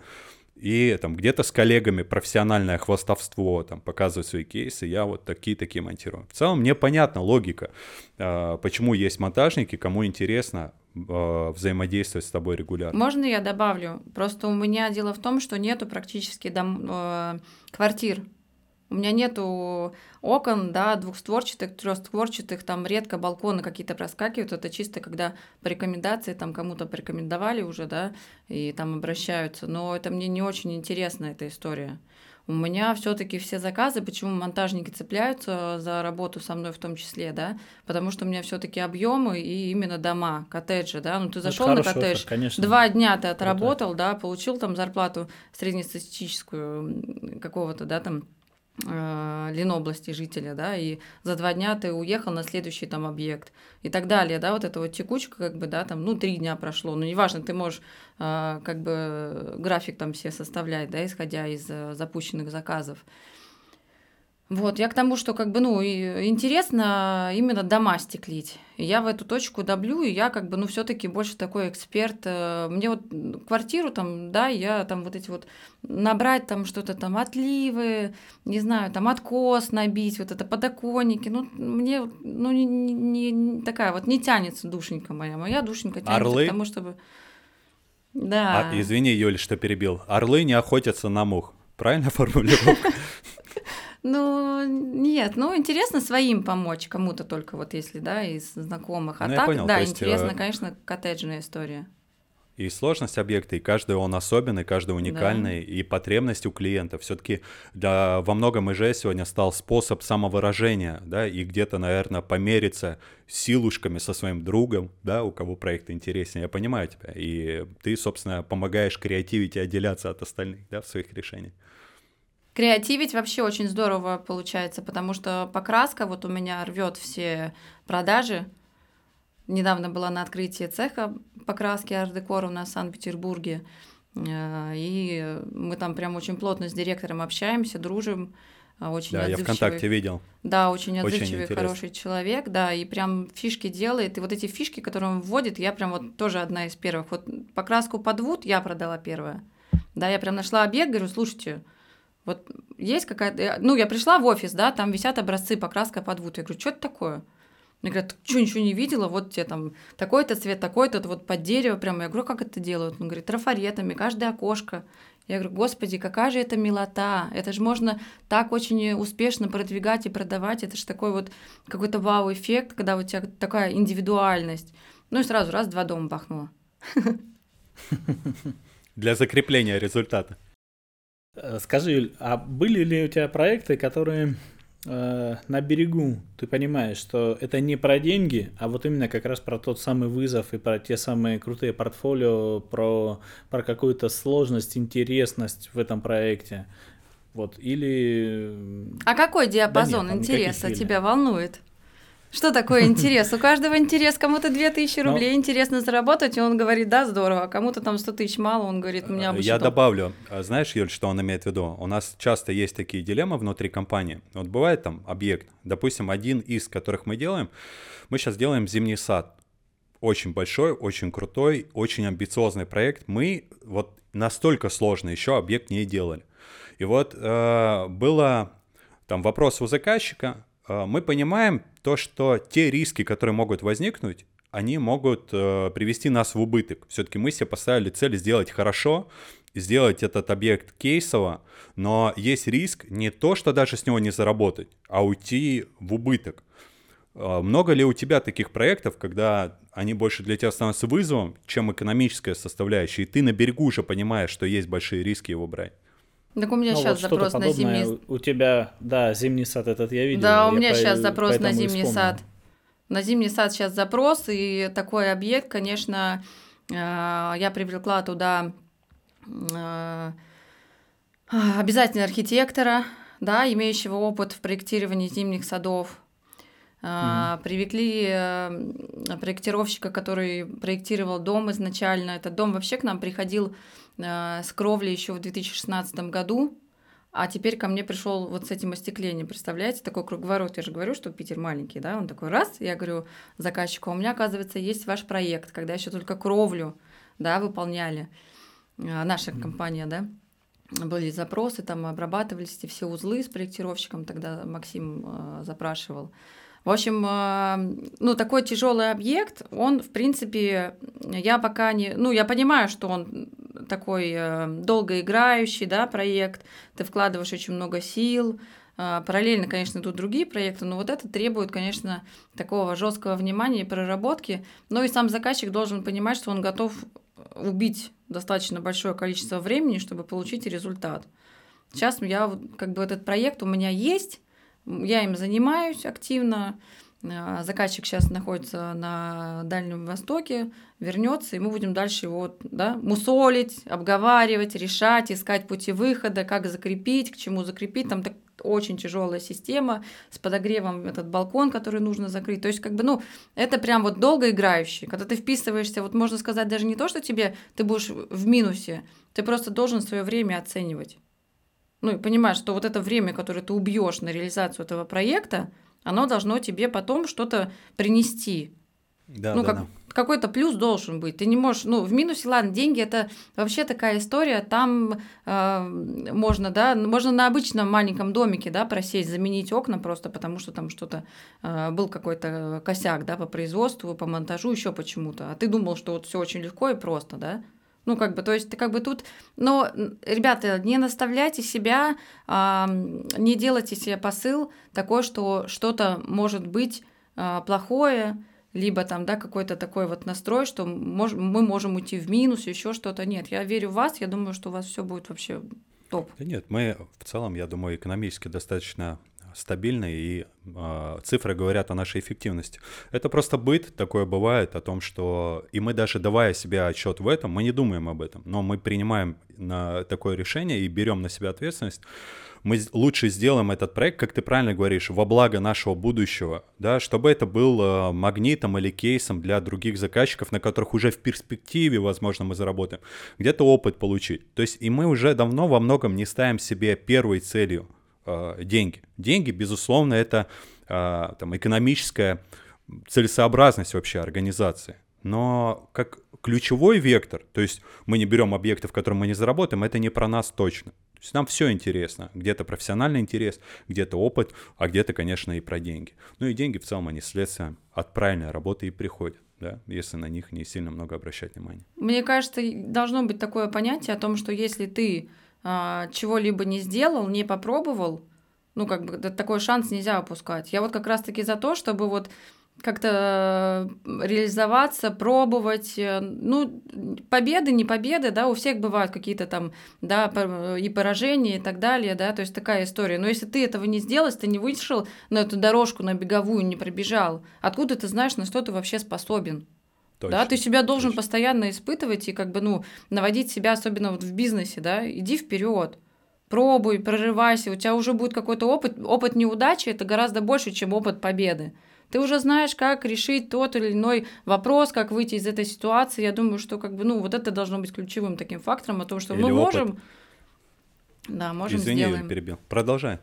И там где-то с коллегами профессиональное хвастовство, там показывать свои кейсы, я вот такие-такие монтирую. В целом мне понятна логика, а, почему есть монтажники, кому интересно а, взаимодействовать с тобой регулярно. Можно я добавлю? Просто у меня дело в том, что нету практически дом, э, квартир у меня нету окон, да, двухстворчатых, трехстворчатых, там редко балконы какие-то проскакивают. Это чисто когда по рекомендации, там кому-то порекомендовали уже, да, и там обращаются. Но это мне не очень интересна эта история. У меня все-таки все заказы, почему монтажники цепляются за работу со мной в том числе, да, потому что у меня все-таки объемы и именно дома, коттеджи, да, ну ты зашел на коттедж, офер, конечно. два дня ты отработал, Круто. да, получил там зарплату среднестатистическую какого-то, да, там Ленобласти жителя, да, и за два дня ты уехал на следующий там объект и так далее, да, вот эта вот текучка, как бы, да, там, ну, три дня прошло, ну, неважно, ты можешь э, как бы график там все составлять, да, исходя из э, запущенных заказов. Вот, я к тому, что как бы, ну, интересно именно дома стеклить. Я в эту точку доблю, и я как бы, ну, все таки больше такой эксперт. Э, мне вот квартиру там, да, я там вот эти вот набрать там что-то там отливы, не знаю, там откос набить, вот это подоконники, ну, мне, ну, не, не, не такая вот, не тянется душенька моя. Моя душенька тянется Орлы? к тому, чтобы... Да. А, извини, Юль, что перебил. Орлы не охотятся на мух. Правильно формулировка? Ну, нет, ну, интересно своим помочь кому-то только вот если, да, из знакомых. А ну, так, понял, да, есть, интересно, э... конечно, коттеджная история. И сложность объекта, и каждый он особенный, каждый уникальный, да. и потребность у клиента. Все-таки для, во многом ИЖ сегодня стал способ самовыражения, да, и где-то, наверное, помериться силушками со своим другом, да, у кого проект интереснее. Я понимаю тебя. И ты, собственно, помогаешь креативить и отделяться от остальных, да, в своих решениях. Креативить вообще очень здорово получается, потому что покраска вот у меня рвет все продажи. Недавно была на открытии цеха покраски арт-декора у нас в Санкт-Петербурге. Э, и мы там прям очень плотно с директором общаемся, дружим. Э, очень да, я ВКонтакте видел. Да, очень отзывчивый, очень хороший человек, да, и прям фишки делает. И вот эти фишки, которые он вводит, я прям вот тоже одна из первых. Вот покраску подвуд я продала первая. Да, я прям нашла объект, говорю, слушайте, вот есть какая-то... Ну, я пришла в офис, да, там висят образцы покраска под вуд. Я говорю, что это такое? Мне говорят, что, ничего не видела? Вот тебе там такой-то цвет, такой-то, вот под дерево прямо. Я говорю, как это делают? Он говорит, трафаретами, каждое окошко. Я говорю, господи, какая же это милота. Это же можно так очень успешно продвигать и продавать. Это же такой вот какой-то вау-эффект, когда у тебя такая индивидуальность. Ну и сразу раз-два дома бахнула. Для закрепления результата. Э, скажи, а были ли у тебя проекты, которые э, на берегу ты понимаешь, что это не про деньги, а вот именно как раз про тот самый вызов и про те самые крутые портфолио, про, про какую-то сложность, интересность в этом проекте. Вот, или... А какой диапазон Да нет, интереса тебя волнует? Что такое интерес? У каждого интерес. Кому-то 2000 Ну. рублей интересно заработать, и он говорит, да, здорово. А кому-то там 100 тысяч мало, он говорит, у меня обычно Я топ». добавлю, а знаешь, Юль, что он имеет в виду? У нас часто есть такие дилеммы внутри компании. Вот бывает там объект, допустим, один из которых мы делаем, мы сейчас делаем зимний сад. Очень большой, очень крутой, очень амбициозный проект. Мы вот настолько сложный еще объект не делали. И вот э, было там вопрос у заказчика. Э, мы понимаем то, что те риски, которые могут возникнуть, они могут э, привести нас в убыток. Все-таки мы себе поставили цель сделать хорошо, сделать этот объект кейсово, но есть риск не то, что даже с него не заработать, а уйти в убыток. Э, Много ли у тебя таких проектов, когда они больше для тебя становятся вызовом, чем экономическая составляющая, и ты на берегу уже понимаешь, что есть большие риски его брать? Так у меня Ну, сейчас вот запрос на зимний... У у тебя, да, зимний сад этот я видел. Да, у меня по- сейчас запрос на зимний сад. На зимний сад сейчас запрос, и такой объект, конечно, э, я привлекла туда э, обязательно архитектора, да, имеющего опыт в проектировании зимних садов. А, Привлекли проектировщика, который проектировал дом изначально. Этот дом вообще к нам приходил с кровли еще в 2016 году. А теперь ко мне пришел вот с этим остеклением, представляете, такой круговорот. Я же говорю, что Питер маленький, да, он такой раз, я говорю заказчику, «А у меня, оказывается, есть ваш проект, когда еще только кровлю, да, выполняли, А, наша компания, да, были запросы, там обрабатывались эти все узлы с проектировщиком, тогда Максим э, запрашивал. В общем, э, ну, такой тяжелый объект, он, в принципе, я пока не... Ну, я понимаю, что он такой э, долгоиграющий, да, проект, ты вкладываешь очень много сил, э, Параллельно, конечно, идут другие проекты, но вот это требует, конечно, такого жесткого внимания и проработки. Но и сам заказчик должен понимать, что он готов убить достаточно большое количество времени, чтобы получить результат. Сейчас я как бы этот проект у меня есть, я им занимаюсь активно. А, Заказчик сейчас находится на Дальнем Востоке, вернется, и мы будем дальше его да, мусолить, обговаривать, решать, искать пути выхода, как закрепить, к чему закрепить. Там так очень тяжелая система с подогревом этот балкон, который нужно закрыть. То есть, как бы, ну, это прям вот долгоиграющий. Когда ты вписываешься, вот можно сказать, даже не то, что тебе ты будешь в минусе, ты просто должен свое время оценивать. Ну и понимаешь, что вот это время, которое ты убьешь на реализацию этого проекта, оно должно тебе потом что-то принести. Да, ну, да, как, да. какой-то плюс должен быть. Ты не можешь, ну, в минусе, ладно, деньги это вообще такая история. Там э, можно, да, можно на обычном маленьком домике, да, просесть, заменить окна просто потому, что там что-то э, был какой-то косяк, да, по производству, по монтажу, еще почему-то. А ты думал, что вот все очень легко и просто, да? Ну, как бы, то есть, ты как бы тут... Но, ребята, не наставляйте себя, а, не делайте себе посыл такой, что что-то может быть а, плохое, либо там, да, какой-то такой вот настрой, что мож- мы можем уйти в минус, еще что-то. Нет, я верю в вас, я думаю, что у вас все будет вообще топ. Да нет, мы в целом, я думаю, экономически достаточно стабильны, и э, цифры говорят о нашей эффективности. Это просто быт, такое бывает, о том, что... И мы даже давая себе отчет в этом, мы не думаем об этом, но мы принимаем на такое решение и берем на себя ответственность. Мы лучше сделаем этот проект, как ты правильно говоришь, во благо нашего будущего, да, чтобы это был э, магнитом или кейсом для других заказчиков, на которых уже в перспективе, возможно, мы заработаем, где-то опыт получить. То есть и мы уже давно во многом не ставим себе первой целью деньги. Деньги, безусловно, это э, там, экономическая целесообразность вообще организации. Но как ключевой вектор, то есть мы не берем объекты, в которых мы не заработаем, это не про нас точно. То есть нам все интересно. Где-то профессиональный интерес, где-то опыт, а где-то, конечно, и про деньги. Ну и деньги в целом, они следствие от правильной работы и приходят, да, если на них не сильно много обращать внимания. Мне кажется, должно быть такое понятие о том, что если ты а, чего-либо не сделал, не попробовал, ну, как бы такой шанс нельзя упускать. Я вот как раз-таки за то, чтобы вот как-то реализоваться, пробовать. Э, ну, победы, не победы, да, у всех бывают какие-то там, да, и поражения и так далее, да, то есть такая история. Но если ты этого не сделал, если ты не вышел на эту дорожку, на беговую, не пробежал, откуда ты знаешь, на что ты вообще способен? Точно, да, ты себя должен точно. постоянно испытывать и как бы, ну, наводить себя, особенно вот в бизнесе, да, иди вперед, пробуй, прорывайся, у тебя уже будет какой-то опыт, опыт неудачи, это гораздо больше, чем опыт победы. Ты уже знаешь, как решить тот или иной вопрос, как выйти из этой ситуации. Я думаю, что как бы, ну, вот это должно быть ключевым таким фактором, о том, что или мы опыт. можем... Да, можем Извини, сделаем. перебил. Продолжай.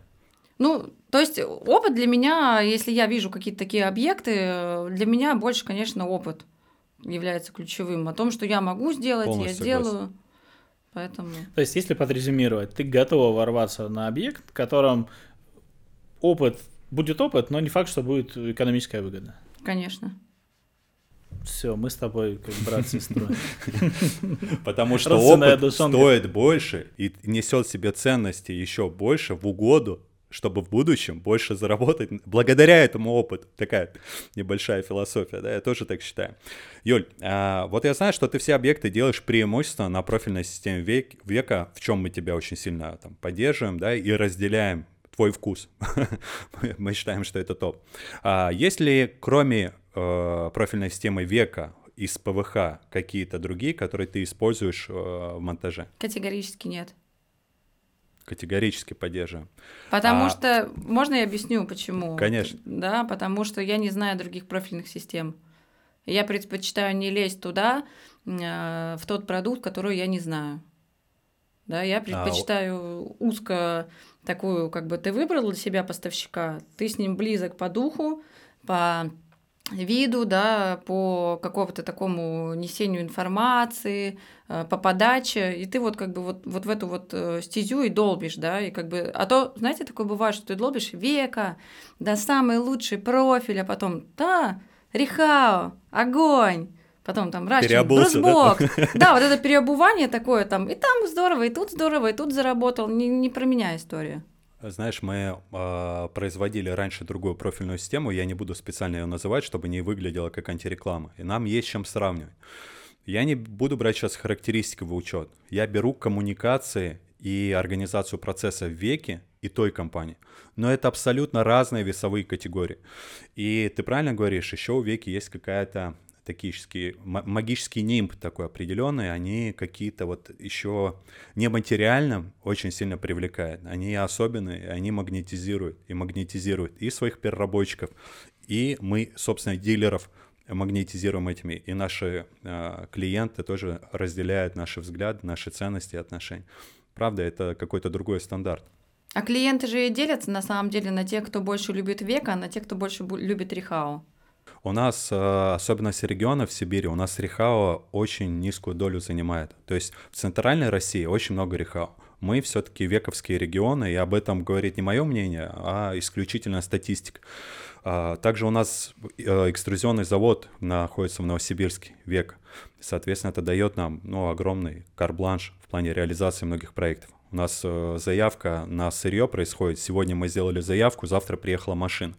Ну, то есть опыт для меня, если я вижу какие-то такие объекты, для меня больше, конечно, опыт является ключевым. О том, что я могу сделать, Полностью я согласен. делаю. Поэтому... То есть, если подрезюмировать, ты готова ворваться на объект, в котором опыт будет опыт, но не факт, что будет экономическая выгода. Конечно. Все, мы с тобой как брат сестрой. Потому что опыт стоит больше и несет себе ценности еще больше в угоду чтобы в будущем больше заработать благодаря этому опыту. Такая небольшая философия, да, я тоже так считаю. Юль, а, вот я знаю, что ты все объекты делаешь преимущественно на профильной системе век, века, в чем мы тебя очень сильно там поддерживаем, да, и разделяем твой вкус. мы считаем, что это топ. А есть ли, кроме э, профильной системы века, из ПВХ какие-то другие, которые ты используешь э, в монтаже? Категорически нет. Категорически поддерживаем. Потому а... что, можно я объясню, почему? Конечно. Да, потому что я не знаю других профильных систем. Я предпочитаю не лезть туда, э, в тот продукт, который я не знаю. Да, я а, предпочитаю а... узко такую, как бы ты выбрал для себя поставщика, ты с ним близок по духу, по виду, да, по какому-то такому несению информации, э, по подаче, и ты вот как бы вот, вот в эту вот э, стезю и долбишь, да, и как бы, а то, знаете, такое бывает, что ты долбишь века, да, самый лучший профиль, а потом, да, Рихао, огонь, потом там рачинг, брусбок. Да? да, вот это переобувание такое там, и там здорово, и тут здорово, и тут заработал, не, не про меня история. Знаешь, мы э, производили раньше другую профильную систему, я не буду специально ее называть, чтобы не выглядела как антиреклама, и нам есть чем сравнивать. Я не буду брать сейчас характеристики в учет. Я беру коммуникации и организацию процесса в веке и той компании. Но это абсолютно разные весовые категории. И ты правильно говоришь, еще у веки есть какая-то такие магический нимб такой определенный, они какие-то вот еще нематериально очень сильно привлекают. Они особенные, они магнетизируют и магнетизируют и своих переработчиков, и мы, собственно, дилеров магнетизируем этими, и наши э, клиенты тоже разделяют наши взгляды, наши ценности и отношения. Правда, это какой-то другой стандарт. А клиенты же делятся на самом деле на тех, кто больше любит века, а на тех, кто больше любит рихао. У нас, э, особенность региона в Сибири, у нас рехао очень низкую долю занимает. То есть в центральной России очень много рехао. Мы все-таки вековские регионы, и об этом говорит не мое мнение, а исключительно статистика. А, также у нас э, экструзионный завод находится в Новосибирске, век. Соответственно, это дает нам ну, огромный карбланш в плане реализации многих проектов. У нас э, заявка на сырье происходит. Сегодня мы сделали заявку, завтра приехала машина.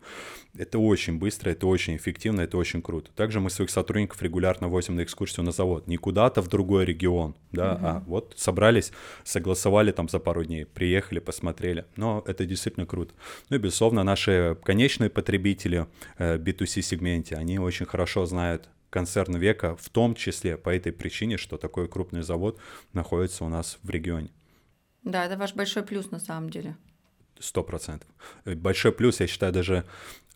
Это очень быстро, это очень эффективно, это очень круто. Также мы своих сотрудников регулярно возим на экскурсию на завод. Не куда-то в другой регион, да, угу. а вот собрались, согласовали там за пару дней, приехали, посмотрели. Но это действительно круто. Ну и, безусловно, наши конечные потребители э, B2C-сегменте, они очень хорошо знают концерн века, в том числе по этой причине, что такой крупный завод находится у нас в регионе. Да, это ваш большой плюс на самом деле. Сто процентов. Большой плюс, я считаю, даже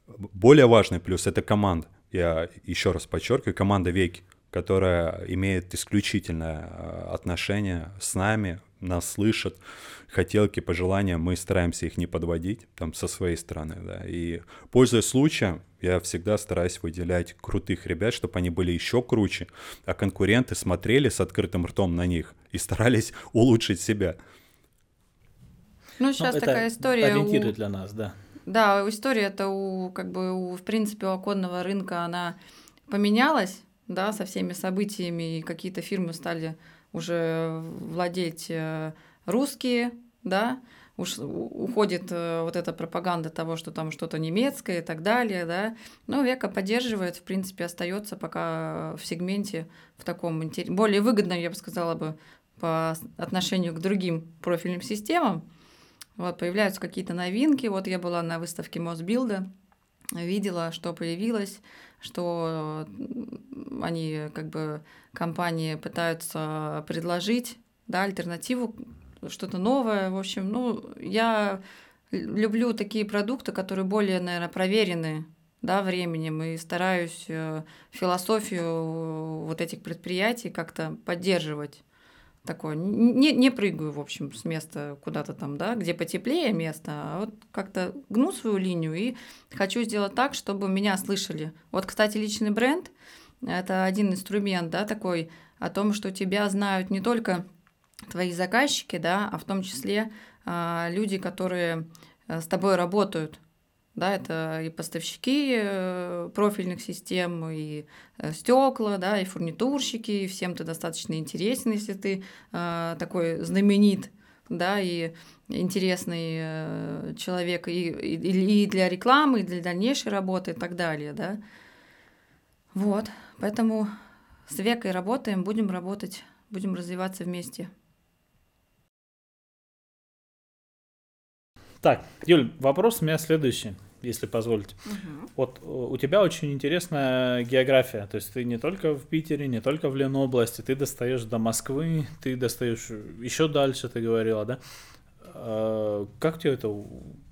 более важный плюс — это команда. Я еще раз подчеркиваю, команда Веки, которая имеет исключительное э, отношение с нами, нас слышат, хотелки, пожелания, мы стараемся их не подводить там со своей стороны, да, и пользуясь случаем, я всегда стараюсь выделять крутых ребят, чтобы они были еще круче, а конкуренты смотрели с открытым ртом на них и старались улучшить себя. Ну, сейчас ну, такая история. Ориентиры у... для нас, да. Да, история это у, как бы, у, в принципе, у оконного рынка она поменялась, да, со всеми событиями, и какие-то фирмы стали уже владеть э, русские, да, уж уходит э, вот эта пропаганда того, что там что-то немецкое и так далее, да. Но Века поддерживает, в принципе, остается пока в сегменте в таком более выгодном, я бы сказала бы, по отношению к другим профильным системам. Вот появляются какие-то новинки. Вот я была на выставке Мосбилда, видела, что появилось, что они как бы компании пытаются предложить да, альтернативу что-то новое. В общем, ну, я люблю такие продукты, которые более, наверное, проверены да, временем и стараюсь э, философию вот этих предприятий как-то поддерживать. Такое. Не, не прыгаю, в общем, с места куда-то там, да, где потеплее место, а вот как-то гну свою линию и хочу сделать так, чтобы меня слышали. Вот, кстати, личный бренд – это один инструмент, да, такой о том, что тебя знают не только твои заказчики, да, а в том числе а, люди, которые э, с тобой работают. Да, это и поставщики э, профильных систем, и э, стекла, да, и фурнитурщики, и всем ты достаточно интересен, если ты э, такой знаменит, да, и интересный человек и, и, и для рекламы, и для дальнейшей работы и так далее, да. Вот, поэтому с Векой работаем, будем работать, будем развиваться вместе. Так, Юль, вопрос у меня следующий, если позволите. Угу. Вот э, у тебя очень интересная география, то есть ты не только в Питере, не только в Ленобласти, ты достаешь до Москвы, ты достаешь еще дальше, ты говорила, да? А, как тебе это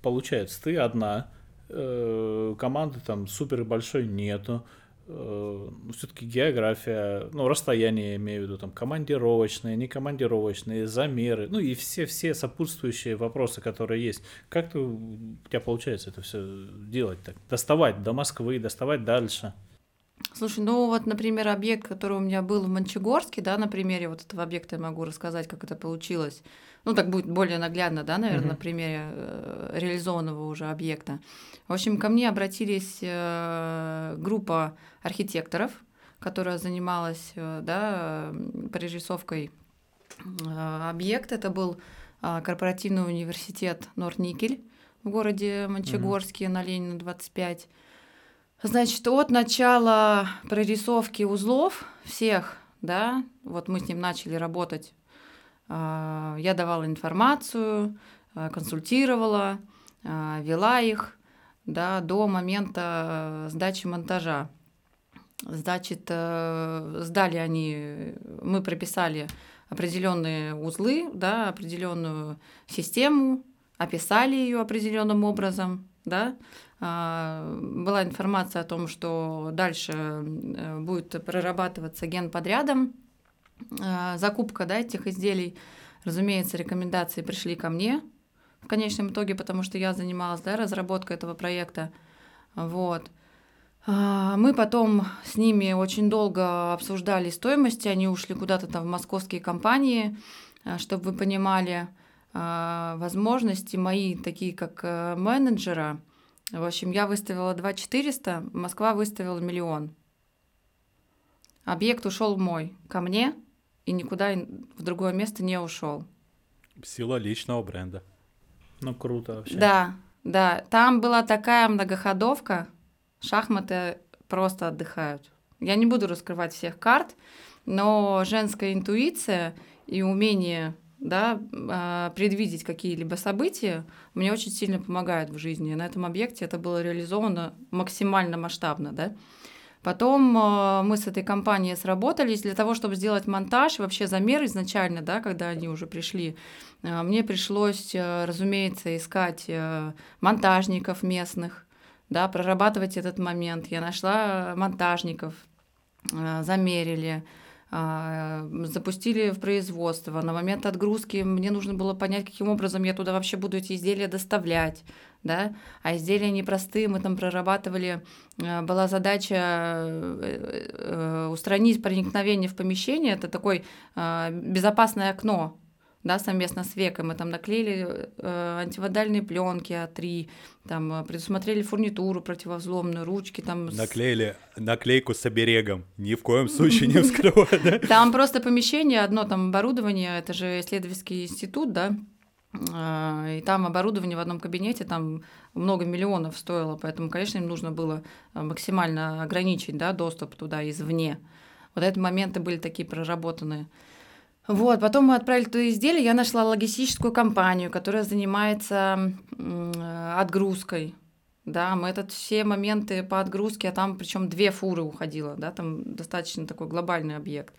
получается? Ты одна, э, команды там супер большой нету, Э, ну, все-таки география, ну, расстояние, я имею в виду, там, командировочные, не командировочные, замеры, ну, и все-все сопутствующие вопросы, которые есть. Как ты, у тебя получается это все делать так? Доставать до Москвы, доставать дальше? Слушай, ну вот, например, объект, который у меня был в Мончегорске, да, на примере вот этого объекта я могу рассказать, как это получилось. Ну, так будет более наглядно, да, наверное, mm-hmm. на примере э, реализованного уже объекта. В общем, ко мне обратились э, группа архитекторов, которая занималась, э, да, прорисовкой объекта. Это был корпоративный университет Норникель в городе Мончегорске mm-hmm. на Ленина 25. Значит, от начала прорисовки узлов всех, да, вот мы с ним начали работать. А, я давала информацию, а, консультировала, а, вела их, да, до момента сдачи монтажа. Значит, э, сдали они, мы прописали определенные узлы, да, определенную систему, описали ее определенным образом, да, была информация о том, что дальше э, будет прорабатываться ген подрядом, закупка да, этих изделий. Разумеется, рекомендации пришли ко мне в конечном итоге, потому что я занималась да, разработкой этого проекта. Вот. А, мы потом с ними очень долго обсуждали стоимости, они ушли куда-то там в московские компании, чтобы вы понимали возможности мои, такие как э, менеджера – в общем, я выставила 2 400, Москва выставила миллион. Объект ушел мой, ко мне, и никуда в другое место не ушел. Сила личного бренда. Ну, круто вообще. Да, да. Там была такая многоходовка, шахматы просто отдыхают. Я не буду раскрывать всех карт, но женская интуиция и умение да, а, предвидеть какие-либо события, мне очень сильно помогает в жизни. На этом объекте это было реализовано максимально масштабно. Да. Потом а, мы с этой компанией сработались для того, чтобы сделать монтаж, вообще замер изначально, да, когда они уже пришли. А, мне пришлось, разумеется, искать монтажников местных, да, прорабатывать этот момент. Я нашла монтажников, замерили, запустили в производство. На момент отгрузки мне нужно было понять, каким образом я туда вообще буду эти изделия доставлять. Да? А изделия непростые, мы там прорабатывали, а, была задача э, э, устранить проникновение в помещение, это такое а, безопасное окно, да, совместно с веком. Мы там наклеили э, антивандальные пленки А3, там э, предусмотрели фурнитуру противовзломную, ручки там. Наклеили наклейку с оберегом, ни в коем случае не вскрывать, да? Там просто помещение, одно там оборудование, это же исследовательский институт, да, А, и там оборудование в одном кабинете там много миллионов стоило, поэтому, конечно, им нужно было а, максимально ограничить да, доступ туда извне. Вот эти моменты были такие проработанные. Вот, потом мы отправили то изделие, я нашла логистическую компанию, которая занимается отгрузкой. Да, мы этот все моменты по отгрузке, а там причем две фуры уходило, да, там достаточно такой глобальный объект.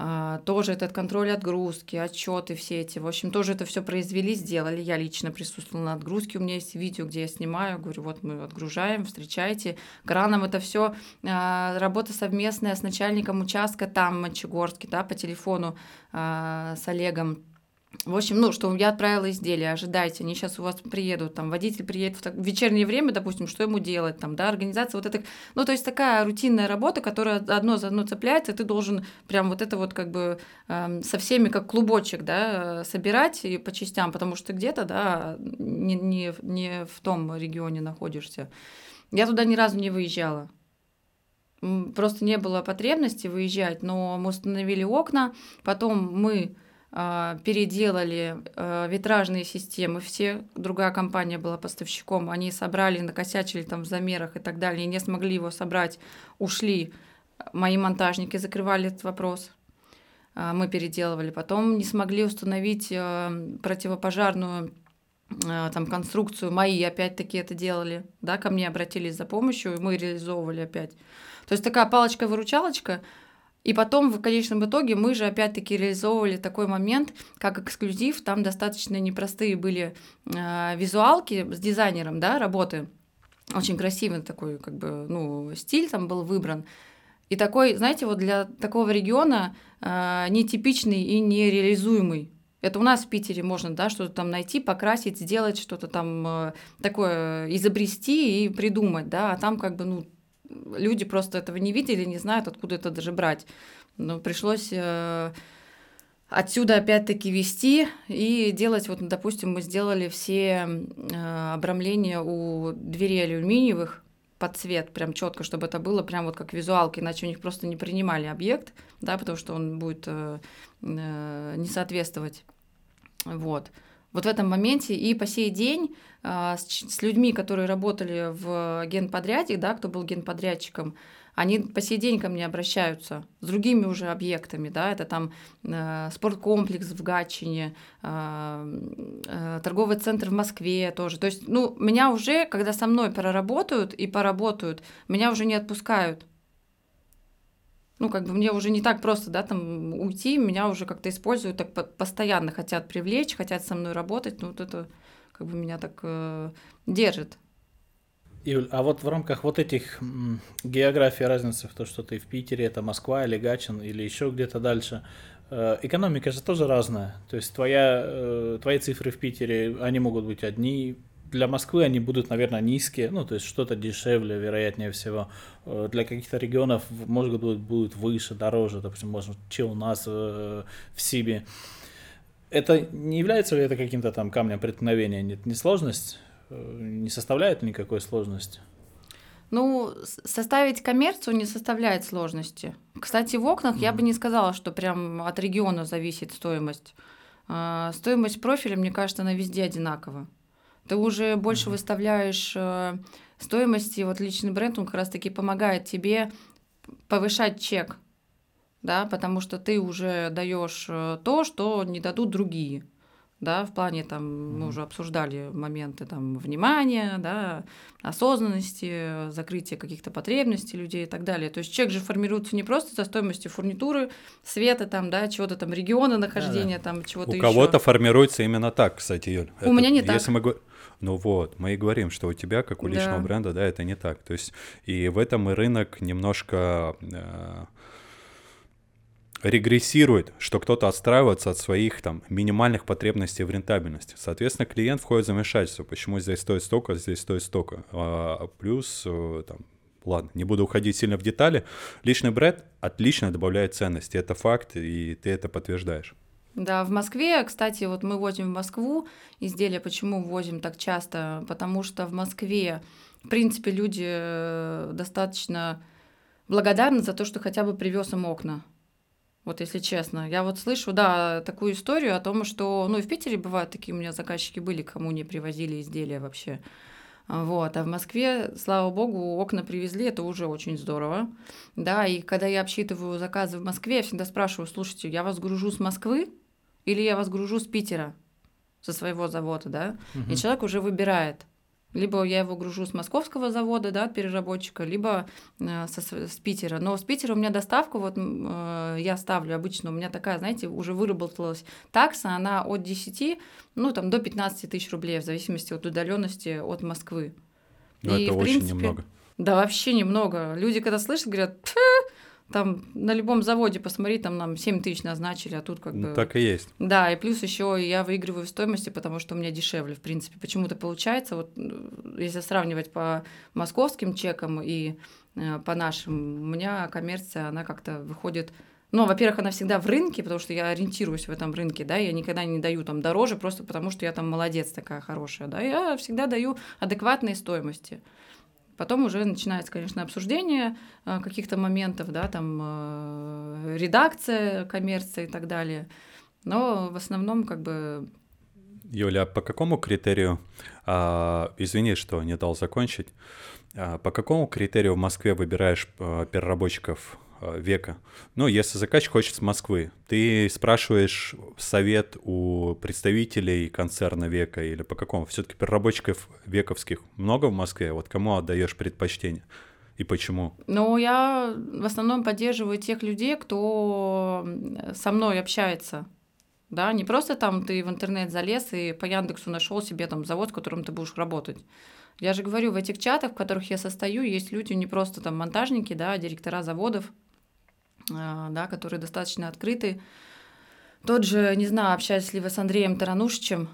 А, тоже этот контроль отгрузки, отчеты все эти. В общем, тоже это все произвели, сделали. Я лично присутствовала на отгрузке. У меня есть видео, где я снимаю. Говорю, вот мы отгружаем, встречайте. Краном это все а, работа совместная с начальником участка там, Мочегорске, да, по телефону а, с Олегом в общем, ну, что я отправила изделие, ожидайте, они сейчас у вас приедут, там, водитель приедет в, так, в вечернее время, допустим, что ему делать, там, да, организация вот это, ну, то есть такая рутинная работа, которая одно за одно цепляется, ты должен прям вот это вот как бы э, со всеми как клубочек, да, собирать и по частям, потому что где-то, да, не, не, не в том регионе находишься. Я туда ни разу не выезжала, просто не было потребности выезжать, но мы установили окна, потом мы переделали а, витражные системы, все, другая компания была поставщиком, они собрали, накосячили там в замерах и так далее, и не смогли его собрать, ушли. Мои монтажники закрывали этот вопрос, а, мы переделывали. Потом не смогли установить противопожарную там конструкцию, мои опять-таки это делали, да, ко мне обратились за помощью, и мы реализовывали опять. То есть такая палочка-выручалочка, и потом, в конечном итоге, мы же опять-таки реализовывали такой момент, как эксклюзив. Там достаточно непростые были э, визуалки с дизайнером, да, работы. Очень красивый такой, как бы, ну, стиль там был выбран. И такой, знаете, вот для такого региона э, нетипичный и нереализуемый. Это у нас в Питере можно, да, что-то там найти, покрасить, сделать что-то там э, такое, изобрести и придумать, да, а там как бы, ну, люди просто этого не видели, не знают, откуда это даже брать. Но пришлось э, отсюда опять-таки вести и делать, вот, допустим, мы сделали все э, обрамления у дверей алюминиевых под цвет, прям четко, чтобы это было прям вот как визуалка, иначе у них просто не принимали объект, да, потому что он будет э, не соответствовать. Вот вот в этом моменте. И по сей день а, с, с людьми, которые работали в генподряде, да, кто был генподрядчиком, они по сей день ко мне обращаются с другими уже объектами, да, это там э, спорткомплекс в Гатчине, э, э, торговый центр в Москве тоже. То есть, ну, меня уже, когда со мной проработают и поработают, меня уже не отпускают ну, как бы мне уже не так просто, да, там уйти, меня уже как-то используют, так постоянно хотят привлечь, хотят со мной работать, ну, вот это как бы меня так э, держит. Юль, а вот в рамках вот этих географии разницы в то, что ты в Питере, это Москва или Гачин или еще где-то дальше, э, экономика же тоже разная. То есть твоя, э, твои цифры в Питере, они могут быть одни, для Москвы они будут, наверное, низкие, ну, то есть что-то дешевле, вероятнее всего. Э, для каких-то регионов, может быть, будет выше, дороже, допустим, может, чем у нас э, в Сибе. Это не является ли это каким-то там камнем преткновения? Нет, не сложность? Э, не составляет никакой сложности? Ну, составить коммерцию не составляет сложности. Кстати, в окнах mm-hmm. я бы не сказала, что прям от региона зависит стоимость. Стоимость профиля, мне кажется, она везде одинакова ты уже больше выставляешь э, стоимости, вот личный бренд, он как раз-таки помогает тебе повышать чек, да, потому что ты уже даешь э, то, что не дадут другие, да, в плане там мы уже обсуждали моменты там внимания, да, осознанности, закрытия каких-то потребностей людей и так далее. То есть чек же формируется не просто со стоимостью фурнитуры, света там, да, чего-то там региона нахождения, да, да. там чего-то У кого-то формируется именно так, кстати, Юль. У Это, меня не так. Если мы ну вот, мы и говорим, что у тебя, как у личного да. бренда, да, это не так. То есть и в этом и рынок немножко э, регрессирует, что кто-то отстраивается от своих там минимальных потребностей в рентабельности. Соответственно, клиент входит в замешательство, почему здесь стоит столько, здесь стоит столько. А, плюс э, там, ладно, не буду уходить сильно в детали, личный бренд отлично добавляет ценности, это факт, и ты это подтверждаешь. Да, в Москве, кстати, вот мы возим в Москву изделия. Почему возим так часто? Потому что в Москве, в принципе, люди э, достаточно благодарны за то, что хотя бы привез им окна. Вот если честно. Я вот слышу, да, такую историю о том, что, ну, и в Питере бывают такие у меня заказчики были, кому не привозили изделия вообще. Вот. А в Москве, слава богу, окна привезли, это уже очень здорово. Да, и когда я обсчитываю заказы в Москве, я всегда спрашиваю, слушайте, я вас гружу с Москвы или я вас гружу с Питера, со своего завода, да? Угу. И человек уже выбирает. Либо я его гружу с московского завода, да, переработчика, либо э, со, с Питера. Но с Питера у меня доставка, вот э, я ставлю обычно, у меня такая, знаете, уже выработалась такса, она от 10, ну, там, до 15 тысяч рублей, в зависимости от удаленности от Москвы. Ну, это очень принципе, немного. Да, вообще немного. Люди, когда слышат, говорят, там на любом заводе посмотри, там нам 7 тысяч назначили, а тут как ну, бы... Так и есть. Да, и плюс еще я выигрываю в стоимости, потому что у меня дешевле, в принципе. Почему-то получается, вот если сравнивать по московским чекам и э, по нашим, у меня коммерция, она как-то выходит... Ну, во-первых, она всегда в рынке, потому что я ориентируюсь в этом рынке, да, я никогда не даю там дороже, просто потому что я там молодец такая хорошая, да, я всегда даю адекватные стоимости. Потом уже начинается, конечно, обсуждение э, каких-то моментов, да, там э, редакция, коммерция и так далее. Но в основном как бы... Юля, а по какому критерию, а, извини, что не дал закончить, а, по какому критерию в Москве выбираешь а, переработчиков Э, века. Ну, если заказчик хочет с Москвы, ты спрашиваешь совет у представителей концерна века или по какому? Все-таки переработчиков вековских много в Москве? Вот кому отдаешь предпочтение? И почему? Ну, я в основном поддерживаю тех людей, кто со мной общается. Да, не просто там ты в интернет залез и по Яндексу нашел себе там завод, с которым ты будешь работать. Я же говорю, в этих чатах, в которых я состою, есть люди не просто там монтажники, да, а директора заводов, да, которые достаточно открыты. Тот же, не знаю, общаюсь ли вы с Андреем Таранушичем,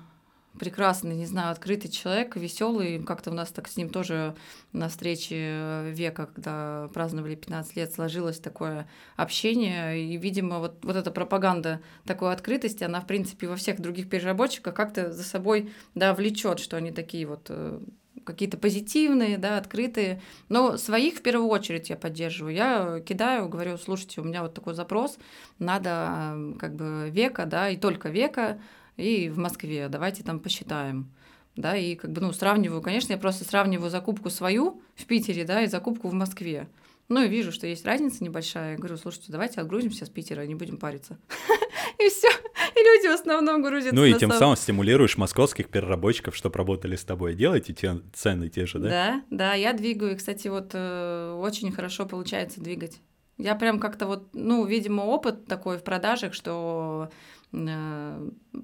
прекрасный, не знаю, открытый человек, веселый. Как-то у нас так с ним тоже на встрече века, когда праздновали 15 лет, сложилось такое общение. И, видимо, вот, вот эта пропаганда такой открытости, она, в принципе, во всех других переработчиках как-то за собой да, влечет, что они такие вот э, какие-то позитивные, да, открытые. Но своих в первую очередь я поддерживаю. Я кидаю, говорю, слушайте, у меня вот такой запрос, надо как бы века, да, и только века, и в Москве, давайте там посчитаем. Да, и как бы, ну, сравниваю, конечно, я просто сравниваю закупку свою в Питере, да, и закупку в Москве. Ну, и вижу, что есть разница небольшая. Я говорю, слушайте, давайте отгрузимся с Питера, не будем париться. И все. И люди в основном грузятся. Ну и тем самым стимулируешь московских переработчиков, чтобы работали с тобой. Делайте те цены те же, да? Да, да, я двигаю. И, кстати, вот э, очень хорошо получается двигать. Я прям как-то вот, ну, видимо, опыт такой в продажах, что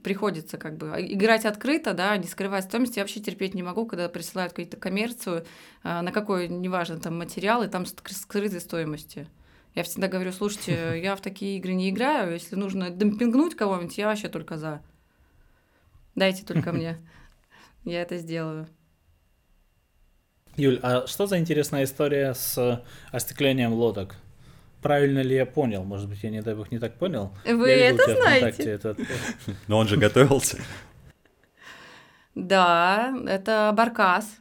приходится как бы играть открыто, да, не скрывать стоимость. Я вообще терпеть не могу, когда присылают какую-то коммерцию, э, на какой, неважно, там материал, и там скрытой стоимости. Я всегда говорю, слушайте, я в такие игры не играю, если нужно демпингнуть кого-нибудь, я вообще только за. Дайте только мне. Я это сделаю. Юль, а что за интересная история с остеклением лодок? Правильно ли я понял? Может быть, я не дай бог не так понял. Вы я это знаете? Этот... Но он же готовился. Да, это Баркас.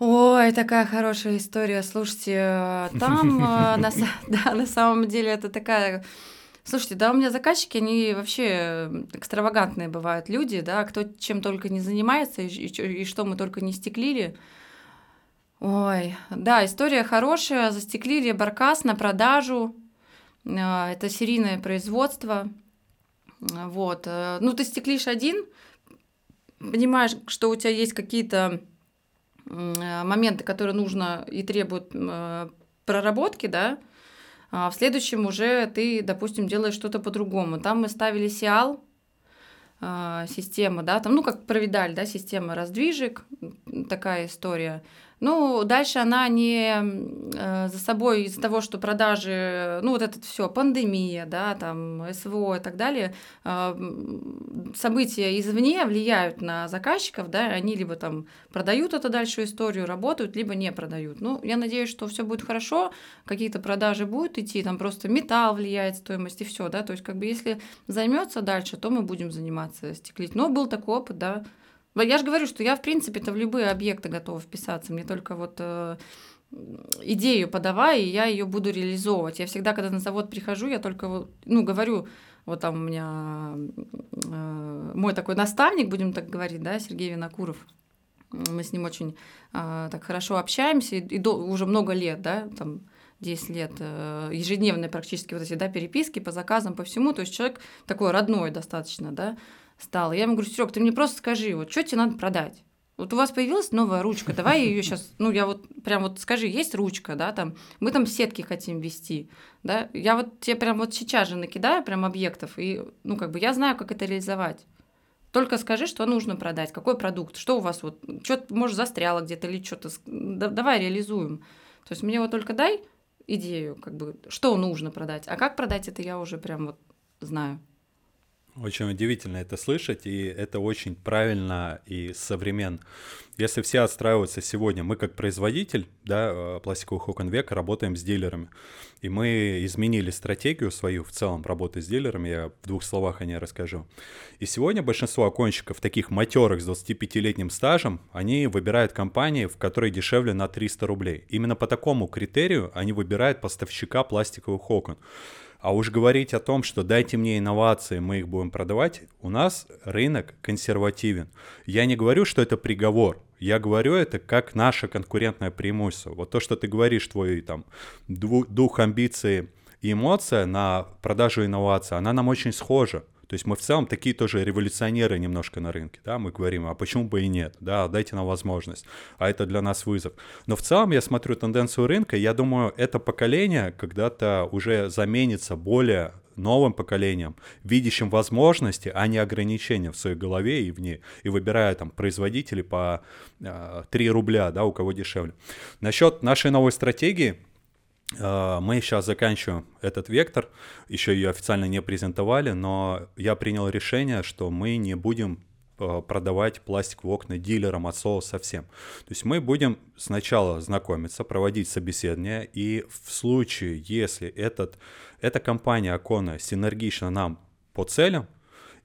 Ой, такая хорошая история. Слушайте, э, там э, на, да, на самом деле это такая... Слушайте, да, у меня заказчики, они вообще экстравагантные бывают люди, да, кто чем только не занимается и, и, и что мы только не стеклили. Ой, да, история хорошая. Застеклили баркас на продажу. Э, это серийное производство. Вот. Ну, ты стеклишь один, понимаешь, что у тебя есть какие-то Э, моменты, которые нужно и требуют э, проработки, да, а в следующем уже ты, допустим, делаешь что-то по-другому. Там мы ставили Сиал, э, система, да, там, ну, как провидаль, да, система раздвижек, такая история. Ну, дальше она не э, за собой из-за того, что продажи, ну, вот это все, пандемия, да, там, СВО и так далее, э, события извне влияют на заказчиков, да, они либо там продают эту дальше историю, работают, либо не продают. Ну, я надеюсь, что все будет хорошо, какие-то продажи будут идти, там просто металл влияет, стоимость и все, да, то есть как бы если займется дальше, то мы будем заниматься стеклить. Но был такой опыт, да, я же говорю, что я, в принципе-то в любые объекты готова вписаться. Мне только вот э, идею подавай, и я ее буду реализовывать. Я всегда, когда на завод прихожу, я только ну, говорю, вот там у меня э, мой такой наставник, будем так говорить, да, Сергей Винокуров. Мы с ним очень э, так хорошо общаемся, и, и до, уже много лет, да, там 10 лет, э, ежедневные практически вот эти, да, переписки по заказам, по всему, то есть человек такой родной достаточно, да, стал. И я ему говорю, Серег, ты мне просто скажи, вот что тебе надо продать? Вот у вас появилась новая ручка, давай ее сейчас, ну я вот прям вот скажи, есть ручка, да, там, мы там сетки хотим вести, да, я вот тебе прям вот сейчас же накидаю прям объектов, и, ну как бы я знаю, как это реализовать. Только скажи, что нужно продать, какой продукт, что у вас вот, что-то, может, застряло где-то или что-то, да, давай реализуем. То есть мне вот только дай идею, как бы, что нужно продать, а как продать, это я уже прям вот знаю. Очень удивительно это слышать, и это очень правильно и современно. Если все отстраиваются сегодня, мы как производитель да, э, пластиковых окон века работаем с дилерами. И мы изменили стратегию свою в целом работы с дилерами, я в двух словах о ней расскажу. И сегодня большинство окончиков, таких матерых с 25-летним стажем, они выбирают компании, в которой дешевле на 300 рублей. Именно по такому критерию они выбирают поставщика пластиковых окон. А уж говорить о том, что дайте мне инновации, мы их будем продавать, у нас рынок консервативен. Я не говорю, что это приговор. Я говорю это как наше конкурентное преимущество. Вот то, что ты говоришь, твой там дух амбиции и эмоция на продажу инноваций, она нам очень схожа. То есть мы в целом такие тоже революционеры немножко на рынке, да, мы говорим, а почему бы и нет, да, дайте нам возможность, а это для нас вызов. Но в целом я смотрю тенденцию рынка, я думаю, это поколение когда-то уже заменится более новым поколением, видящим возможности, а не ограничения в своей голове и в ней, и выбирая там производителей по э, 3 рубля, да, у кого дешевле. Насчет нашей новой стратегии, а, мы сейчас заканчиваем этот вектор, еще ее официально не презентовали, но я принял решение, что мы не будем а, продавать пластиковые окна дилерам от слова совсем. То есть мы будем сначала знакомиться, проводить собеседование, и в случае, если этот, эта компания оконная синергична нам по целям,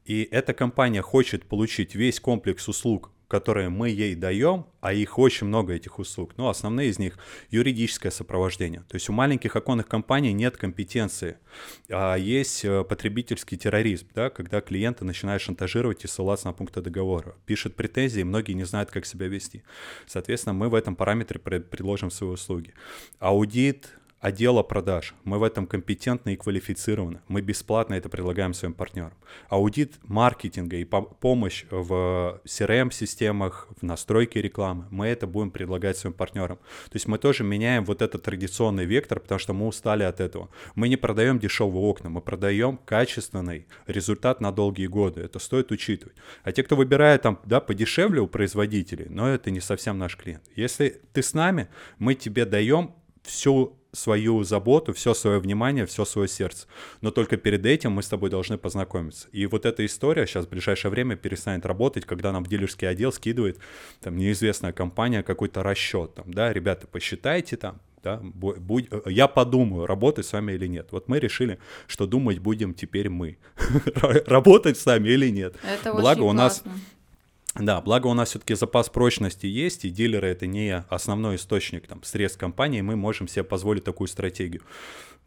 и эта компания хочет получить весь комплекс услуг которые мы ей даем, а их очень много этих услуг, но основные из них юридическое сопровождение. То есть у маленьких оконных компаний нет компетенции, а есть э, потребительский терроризм, да, когда клиента начинают шантажировать и ссылаться на пункты договора. Пишут претензии, многие не знают, как себя вести. Соответственно, мы в этом параметре предложим свои услуги. Аудит, отдела продаж. Мы в этом компетентны и квалифицированы. Мы бесплатно это предлагаем своим партнерам. Аудит маркетинга и помощь в CRM-системах, в настройке рекламы, мы это будем предлагать своим партнерам. То есть мы тоже меняем вот этот традиционный вектор, потому что мы устали от этого. Мы не продаем дешевые окна, мы продаем качественный результат на долгие годы. Это стоит учитывать. А те, кто выбирает там, да, подешевле у производителей, но это не совсем наш клиент. Если ты с нами, мы тебе даем всю свою заботу, все свое внимание, все свое сердце. Но только перед этим мы с тобой должны познакомиться. И вот эта история сейчас в ближайшее время перестанет работать, когда нам в дилерский отдел скидывает там неизвестная компания какой-то расчет. Там, да, ребята, посчитайте там, да, будь, я подумаю, работать с вами или нет. Вот мы решили, что думать будем теперь мы. Работать с вами или нет. Это Благо у нас классно. Да, благо у нас все-таки запас прочности есть, и дилеры это не основной источник там, средств компании, мы можем себе позволить такую стратегию.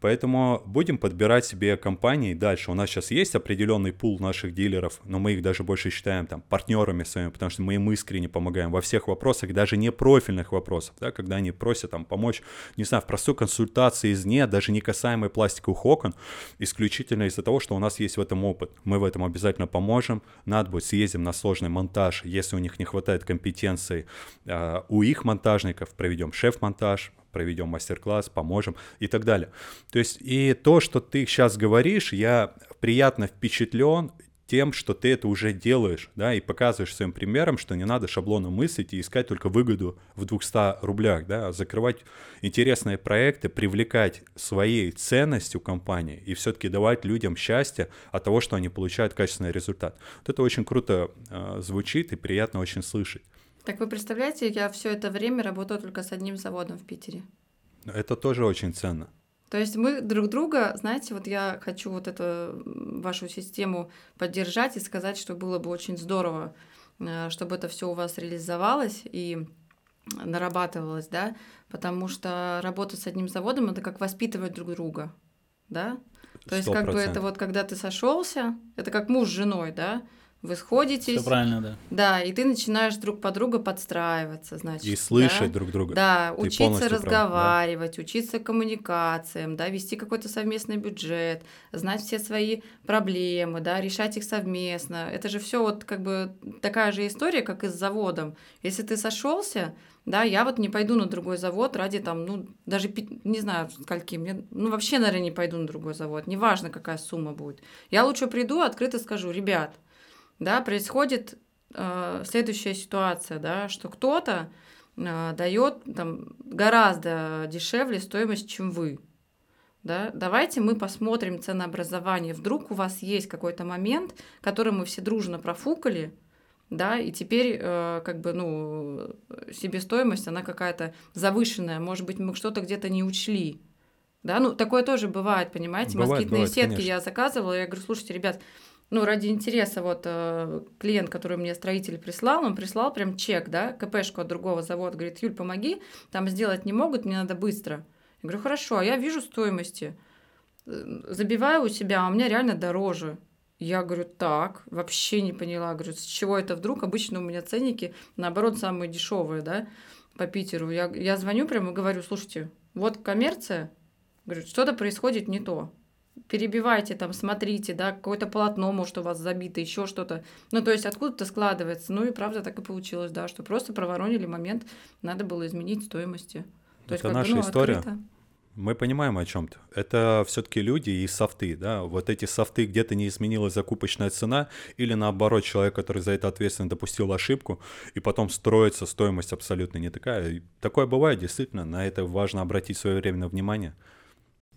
Поэтому будем подбирать себе компании дальше. У нас сейчас есть определенный пул наших дилеров, но мы их даже больше считаем там партнерами своими, потому что мы им искренне помогаем во всех вопросах, даже не профильных вопросах, да, когда они просят там помочь, не знаю, в простой консультации извне, даже не касаемой пластиковых окон, исключительно из-за того, что у нас есть в этом опыт. Мы в этом обязательно поможем. Надо будет съездим на сложный монтаж, если у них не хватает компетенции, э, у их монтажников проведем шеф-монтаж, проведем мастер-класс, поможем и так далее. То есть и то, что ты сейчас говоришь, я приятно впечатлен тем, что ты это уже делаешь, да, и показываешь своим примером, что не надо шаблоном мыслить и искать только выгоду в 200 рублях, да, а закрывать интересные проекты, привлекать своей ценностью компании и все-таки давать людям счастье от того, что они получают качественный результат. Вот это очень круто э, звучит и приятно очень слышать. Так вы представляете, я все это время работаю только с одним заводом в Питере. Это тоже очень ценно. То есть мы друг друга, знаете, вот я хочу вот эту вашу систему поддержать и сказать, что было бы очень здорово, э, чтобы это все у вас реализовалось. И нарабатывалось, да, потому что работа с одним заводом это как воспитывать друг друга, да. То есть как бы это вот когда ты сошелся, это как муж с женой, да, вы сходитесь. Все правильно, да. Да, и ты начинаешь друг под друга подстраиваться, значит. И слышать да? друг друга. Да, ты учиться разговаривать, прав, да? учиться коммуникациям, да, вести какой-то совместный бюджет, знать все свои проблемы, да, решать их совместно. Это же все вот как бы такая же история, как и с заводом. Если ты сошелся, да, я вот не пойду на другой завод ради там, ну, даже, не знаю, скольки, мне, ну, вообще, наверное, не пойду на другой завод, неважно, какая сумма будет. Я лучше приду, открыто скажу, ребят, да, происходит э, следующая ситуация, да, что кто-то э, дает там гораздо дешевле стоимость, чем вы. Да? Давайте мы посмотрим ценообразование. Вдруг у вас есть какой-то момент, который мы все дружно профукали, да, и теперь э, как бы, ну, себестоимость, она какая-то завышенная, может быть, мы что-то где-то не учли, да, ну, такое тоже бывает, понимаете, бывает, москитные бывает, сетки конечно. я заказывала, я говорю, слушайте, ребят, ну, ради интереса, вот э, клиент, который мне строитель прислал, он прислал прям чек, да, КПшку от другого завода, говорит, Юль, помоги, там сделать не могут, мне надо быстро. Я говорю, хорошо, а я вижу стоимости, э, забиваю у себя, а у меня реально дороже. Я говорю, так, вообще не поняла, говорю, с чего это вдруг? Обычно у меня ценники, наоборот, самые дешевые, да, по Питеру. Я, я звоню прямо и говорю, слушайте, вот коммерция, говорю, что-то происходит не то перебивайте там, смотрите, да, какое-то полотно, может, у вас забито, еще что-то. Ну, то есть откуда-то складывается. Ну и правда так и получилось, да, что просто проворонили момент, надо было изменить стоимости. То Это есть, наша бы, ну, история. Открыто. Мы понимаем о чем-то. Это все-таки люди и софты, да. Вот эти софты где-то не изменилась закупочная цена, или наоборот, человек, который за это ответственно допустил ошибку, и потом строится стоимость абсолютно не такая. Такое бывает, действительно, на это важно обратить своевременно внимание.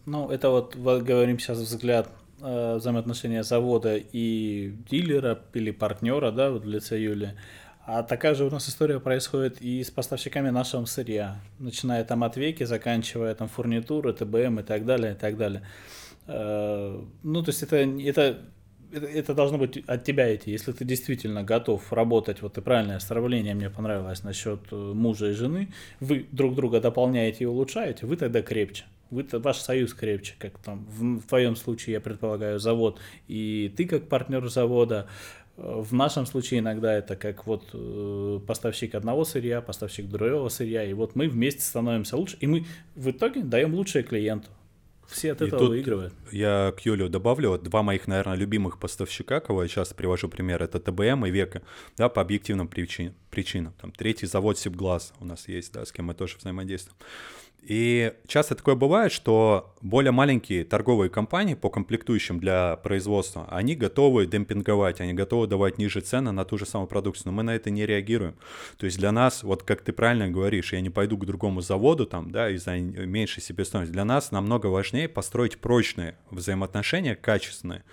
Ну, это вот, вот говорим сейчас взгляд э, взаимоотношения завода и дилера или партнера, да, вот в лице Юли. А такая же у нас история происходит и с поставщиками нашего сырья, начиная там от веки, заканчивая там фурнитуры, ТБМ и так далее, и так далее. Э, ну, то есть это, это это, должно быть от тебя идти. Если ты действительно готов работать, вот и правильное сравнение мне понравилось насчет э, мужа и жены, вы друг друга дополняете и улучшаете, вы тогда крепче. Вы, ваш союз крепче, как там в, в твоем случае, я предполагаю, завод, и ты как партнер завода, в нашем случае иногда это как вот э, поставщик одного сырья, поставщик другого сырья, и вот мы вместе становимся лучше, и мы в итоге даем лучшее клиенту. Все от и этого выигрывают. Я к Юлю добавлю, вот два моих, наверное, любимых поставщика, кого я часто привожу пример, это ТБМ и Века, да, по объективным причин, причинам. Там третий завод Сибглаз у нас есть, да, с кем мы тоже взаимодействуем. И часто такое бывает, что более маленькие торговые компании по комплектующим для производства, они готовы демпинговать, они готовы давать ниже цены на ту же самую продукцию, но мы на это не реагируем. То есть для нас, вот как ты правильно говоришь, я не пойду к другому заводу там, да, из-за меньшей себестоимости. Для нас намного важнее построить прочные взаимоотношения, качественные,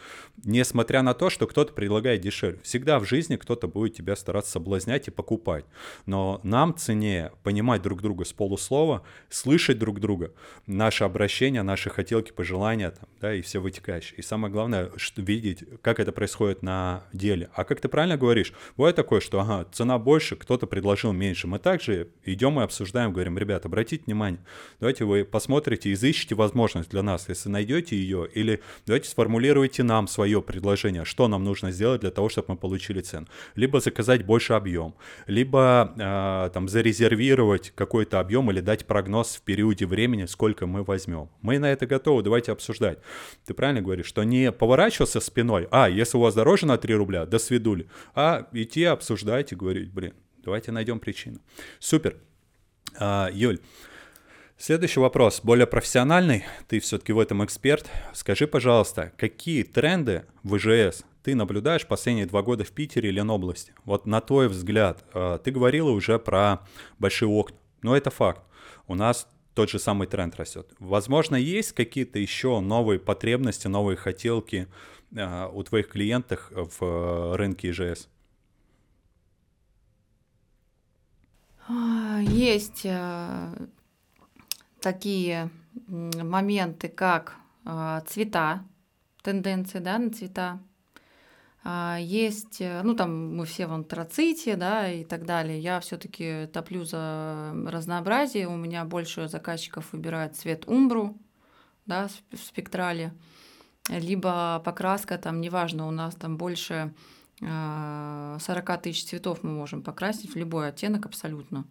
несмотря на то, что кто-то предлагает дешевле. Всегда в жизни кто-то будет тебя стараться соблазнять и покупать. Но нам ценнее понимать друг друга с полуслова, слышать слышать друг друга, наше обращение, наши хотелки, пожелания, там, да, и все вытекающее. И самое главное, что, видеть, как это происходит на деле. А как ты правильно говоришь, бывает такое, что, ага, цена больше, кто-то предложил меньше. Мы также идем и обсуждаем, говорим, ребят, обратите внимание, давайте вы посмотрите, изыщите возможность для нас, если найдете ее, или давайте сформулируйте нам свое предложение, что нам нужно сделать для того, чтобы мы получили цену. Либо заказать больше объем, либо э, там зарезервировать какой-то объем или дать прогноз периоде времени, сколько мы возьмем. Мы на это готовы, давайте обсуждать. Ты правильно говоришь, что не поворачиваться спиной, а, если у вас дороже на 3 рубля, до свидули, а идти обсуждать и говорить, блин, давайте найдем причину. Супер. А, Юль, Следующий вопрос, более профессиональный, ты все-таки в этом эксперт. Скажи, пожалуйста, какие тренды в ИЖС ты наблюдаешь последние два года в Питере или Ленобласти? Вот на твой взгляд, а, ты говорила уже про большие окна, но это факт. У нас тот же самый тренд растет. Возможно, есть какие-то еще новые потребности, новые хотелки э, у твоих клиентов в э, рынке ИЖС? А, есть э, такие моменты, как цвета, тенденции да, на цвета. А, есть, э, ну там мы все в антраците, да, и так далее. Я все-таки топлю за разнообразие. У меня больше заказчиков выбирает цвет умбру, да, в спектрале. Либо покраска, там, неважно, у нас там больше 40 а, тысяч цветов мы можем покрасить в любой оттенок абсолютно.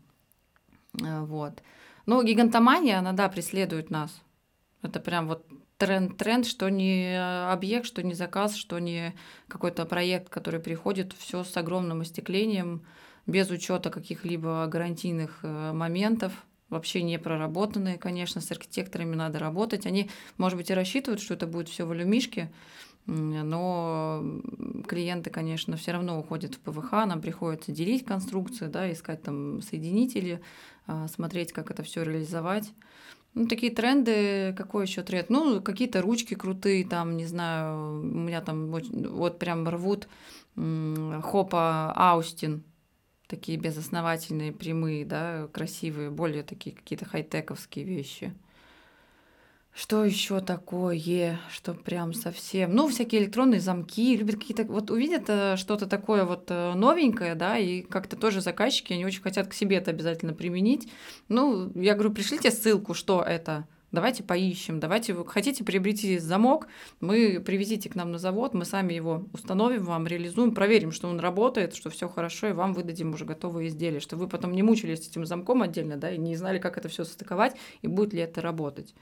А, вот. Но гигантомания, она, да, преследует нас. Это прям вот тренд, тренд, что не объект, что не заказ, что не какой-то проект, который приходит, все с огромным остеклением, без учета каких-либо гарантийных э, моментов, вообще не проработанные, конечно, с архитекторами надо работать. Они, может быть, и рассчитывают, что это будет все в алюмишке, но клиенты, конечно, все равно уходят в ПВХ, нам приходится делить конструкции, да, искать там соединители, а, смотреть, как это все реализовать. Ну, такие тренды, какой еще тренд? Ну, какие-то ручки крутые, там, не знаю, у меня там вот прям рвут Хопа Аустин, такие безосновательные, прямые, да, красивые, более такие какие-то хай-тековские вещи. Что еще такое, что прям совсем... Ну, всякие электронные замки, любят какие-то... Вот увидят э, что-то такое вот э, новенькое, да, и как-то тоже заказчики, они очень хотят к себе это обязательно применить. Ну, я говорю, пришлите ссылку, что это. Давайте поищем, давайте вы хотите приобрести замок, мы привезите к нам на завод, мы сами его установим вам, реализуем, проверим, что он работает, что все хорошо, и вам выдадим уже готовые изделия, чтобы вы потом не мучились этим замком отдельно, да, и не знали, как это все состыковать и будет ли это работать.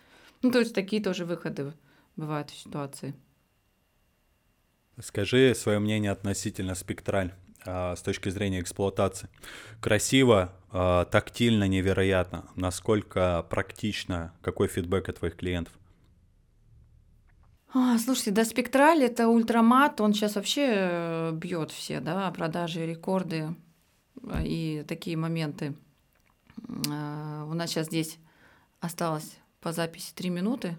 Ну, то есть такие тоже выходы бывают в ситуации. Скажи свое мнение относительно спектраль а, с точки зрения эксплуатации. Красиво, а, тактильно, невероятно. Насколько практично, какой фидбэк от твоих клиентов? А, слушайте, да, спектраль это ультрамат, он сейчас вообще э, бьет все, да, продажи, рекорды э, и такие моменты. У нас сейчас здесь осталось по записи три минуты.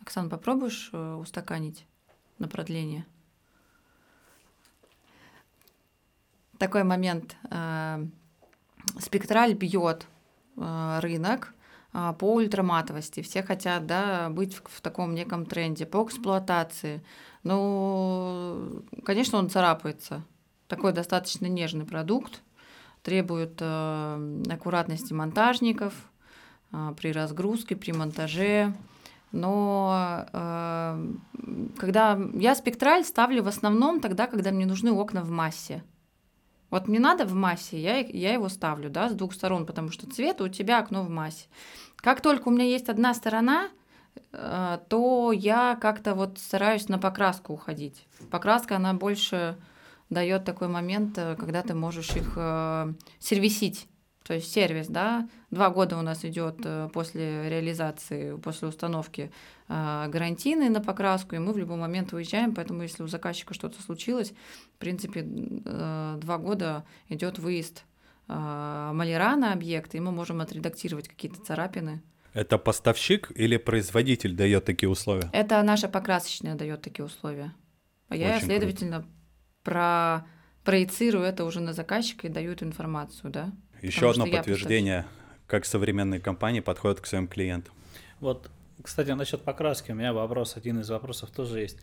Оксана, попробуешь э, устаканить на продление? Такой момент. Э, спектраль бьет э, рынок по ультраматовости. Все хотят да, быть в, таком неком тренде по эксплуатации. Ну, конечно, он царапается. Такой достаточно нежный продукт, требует аккуратности монтажников, при разгрузке, при монтаже. Но э, когда я спектраль ставлю в основном тогда, когда мне нужны окна в массе. Вот мне надо в массе, я, я его ставлю, да, с двух сторон, потому что цвет у тебя окно в массе. Как только у меня есть одна сторона, э, то я как-то вот стараюсь на покраску уходить. Покраска, она больше дает такой момент, э, когда ты можешь их э, сервисить то есть сервис, да, два года у нас идет э, после реализации, после установки э, гарантийный на покраску, и мы в любой момент выезжаем, поэтому если у заказчика что-то случилось, в принципе, э, два года идет выезд маляра на объект, и мы можем отредактировать какие-то царапины. Это поставщик или производитель дает такие условия? Это наша покрасочная дает такие условия. А я, Очень следовательно, про проецирую это уже на заказчика и даю эту информацию, да. Еще одно подтверждение, как современные компании подходят к своим клиентам. Вот, кстати, насчет покраски у меня вопрос, один из вопросов тоже есть.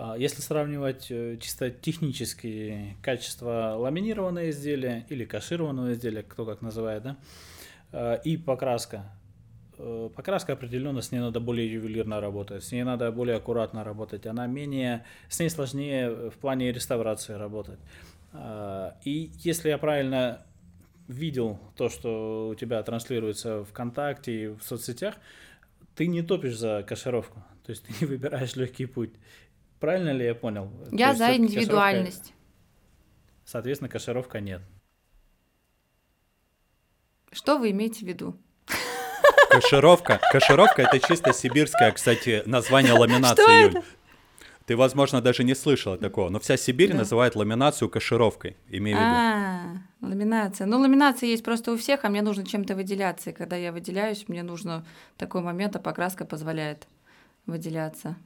А, если сравнивать э, чисто технические качества ламинированного изделия или кашированного изделия, кто как называет, да, а, и покраска, э, покраска определенно с ней надо более ювелирно работать, с ней надо более аккуратно работать, она менее, с ней сложнее в плане реставрации работать. А, и если я правильно видел то, что у тебя транслируется ВКонтакте и в соцсетях, ты не топишь за кашировку. То есть ты не выбираешь легкий путь. Правильно ли я понял? Я за индивидуальность. Кашировка... Соответственно, кашировка нет. Что вы имеете в виду? Кашировка. Кашировка это чисто сибирское, кстати, название ламинации, Что Юль. Это? Ты, возможно, даже не слышала такого, но вся Сибирь да. называет ламинацию кашировкой, имею в виду. А, ламинация. Ну, ламинация есть просто у всех, а мне нужно чем-то выделяться. И когда я выделяюсь, мне нужно такой момент, а покраска позволяет выделяться.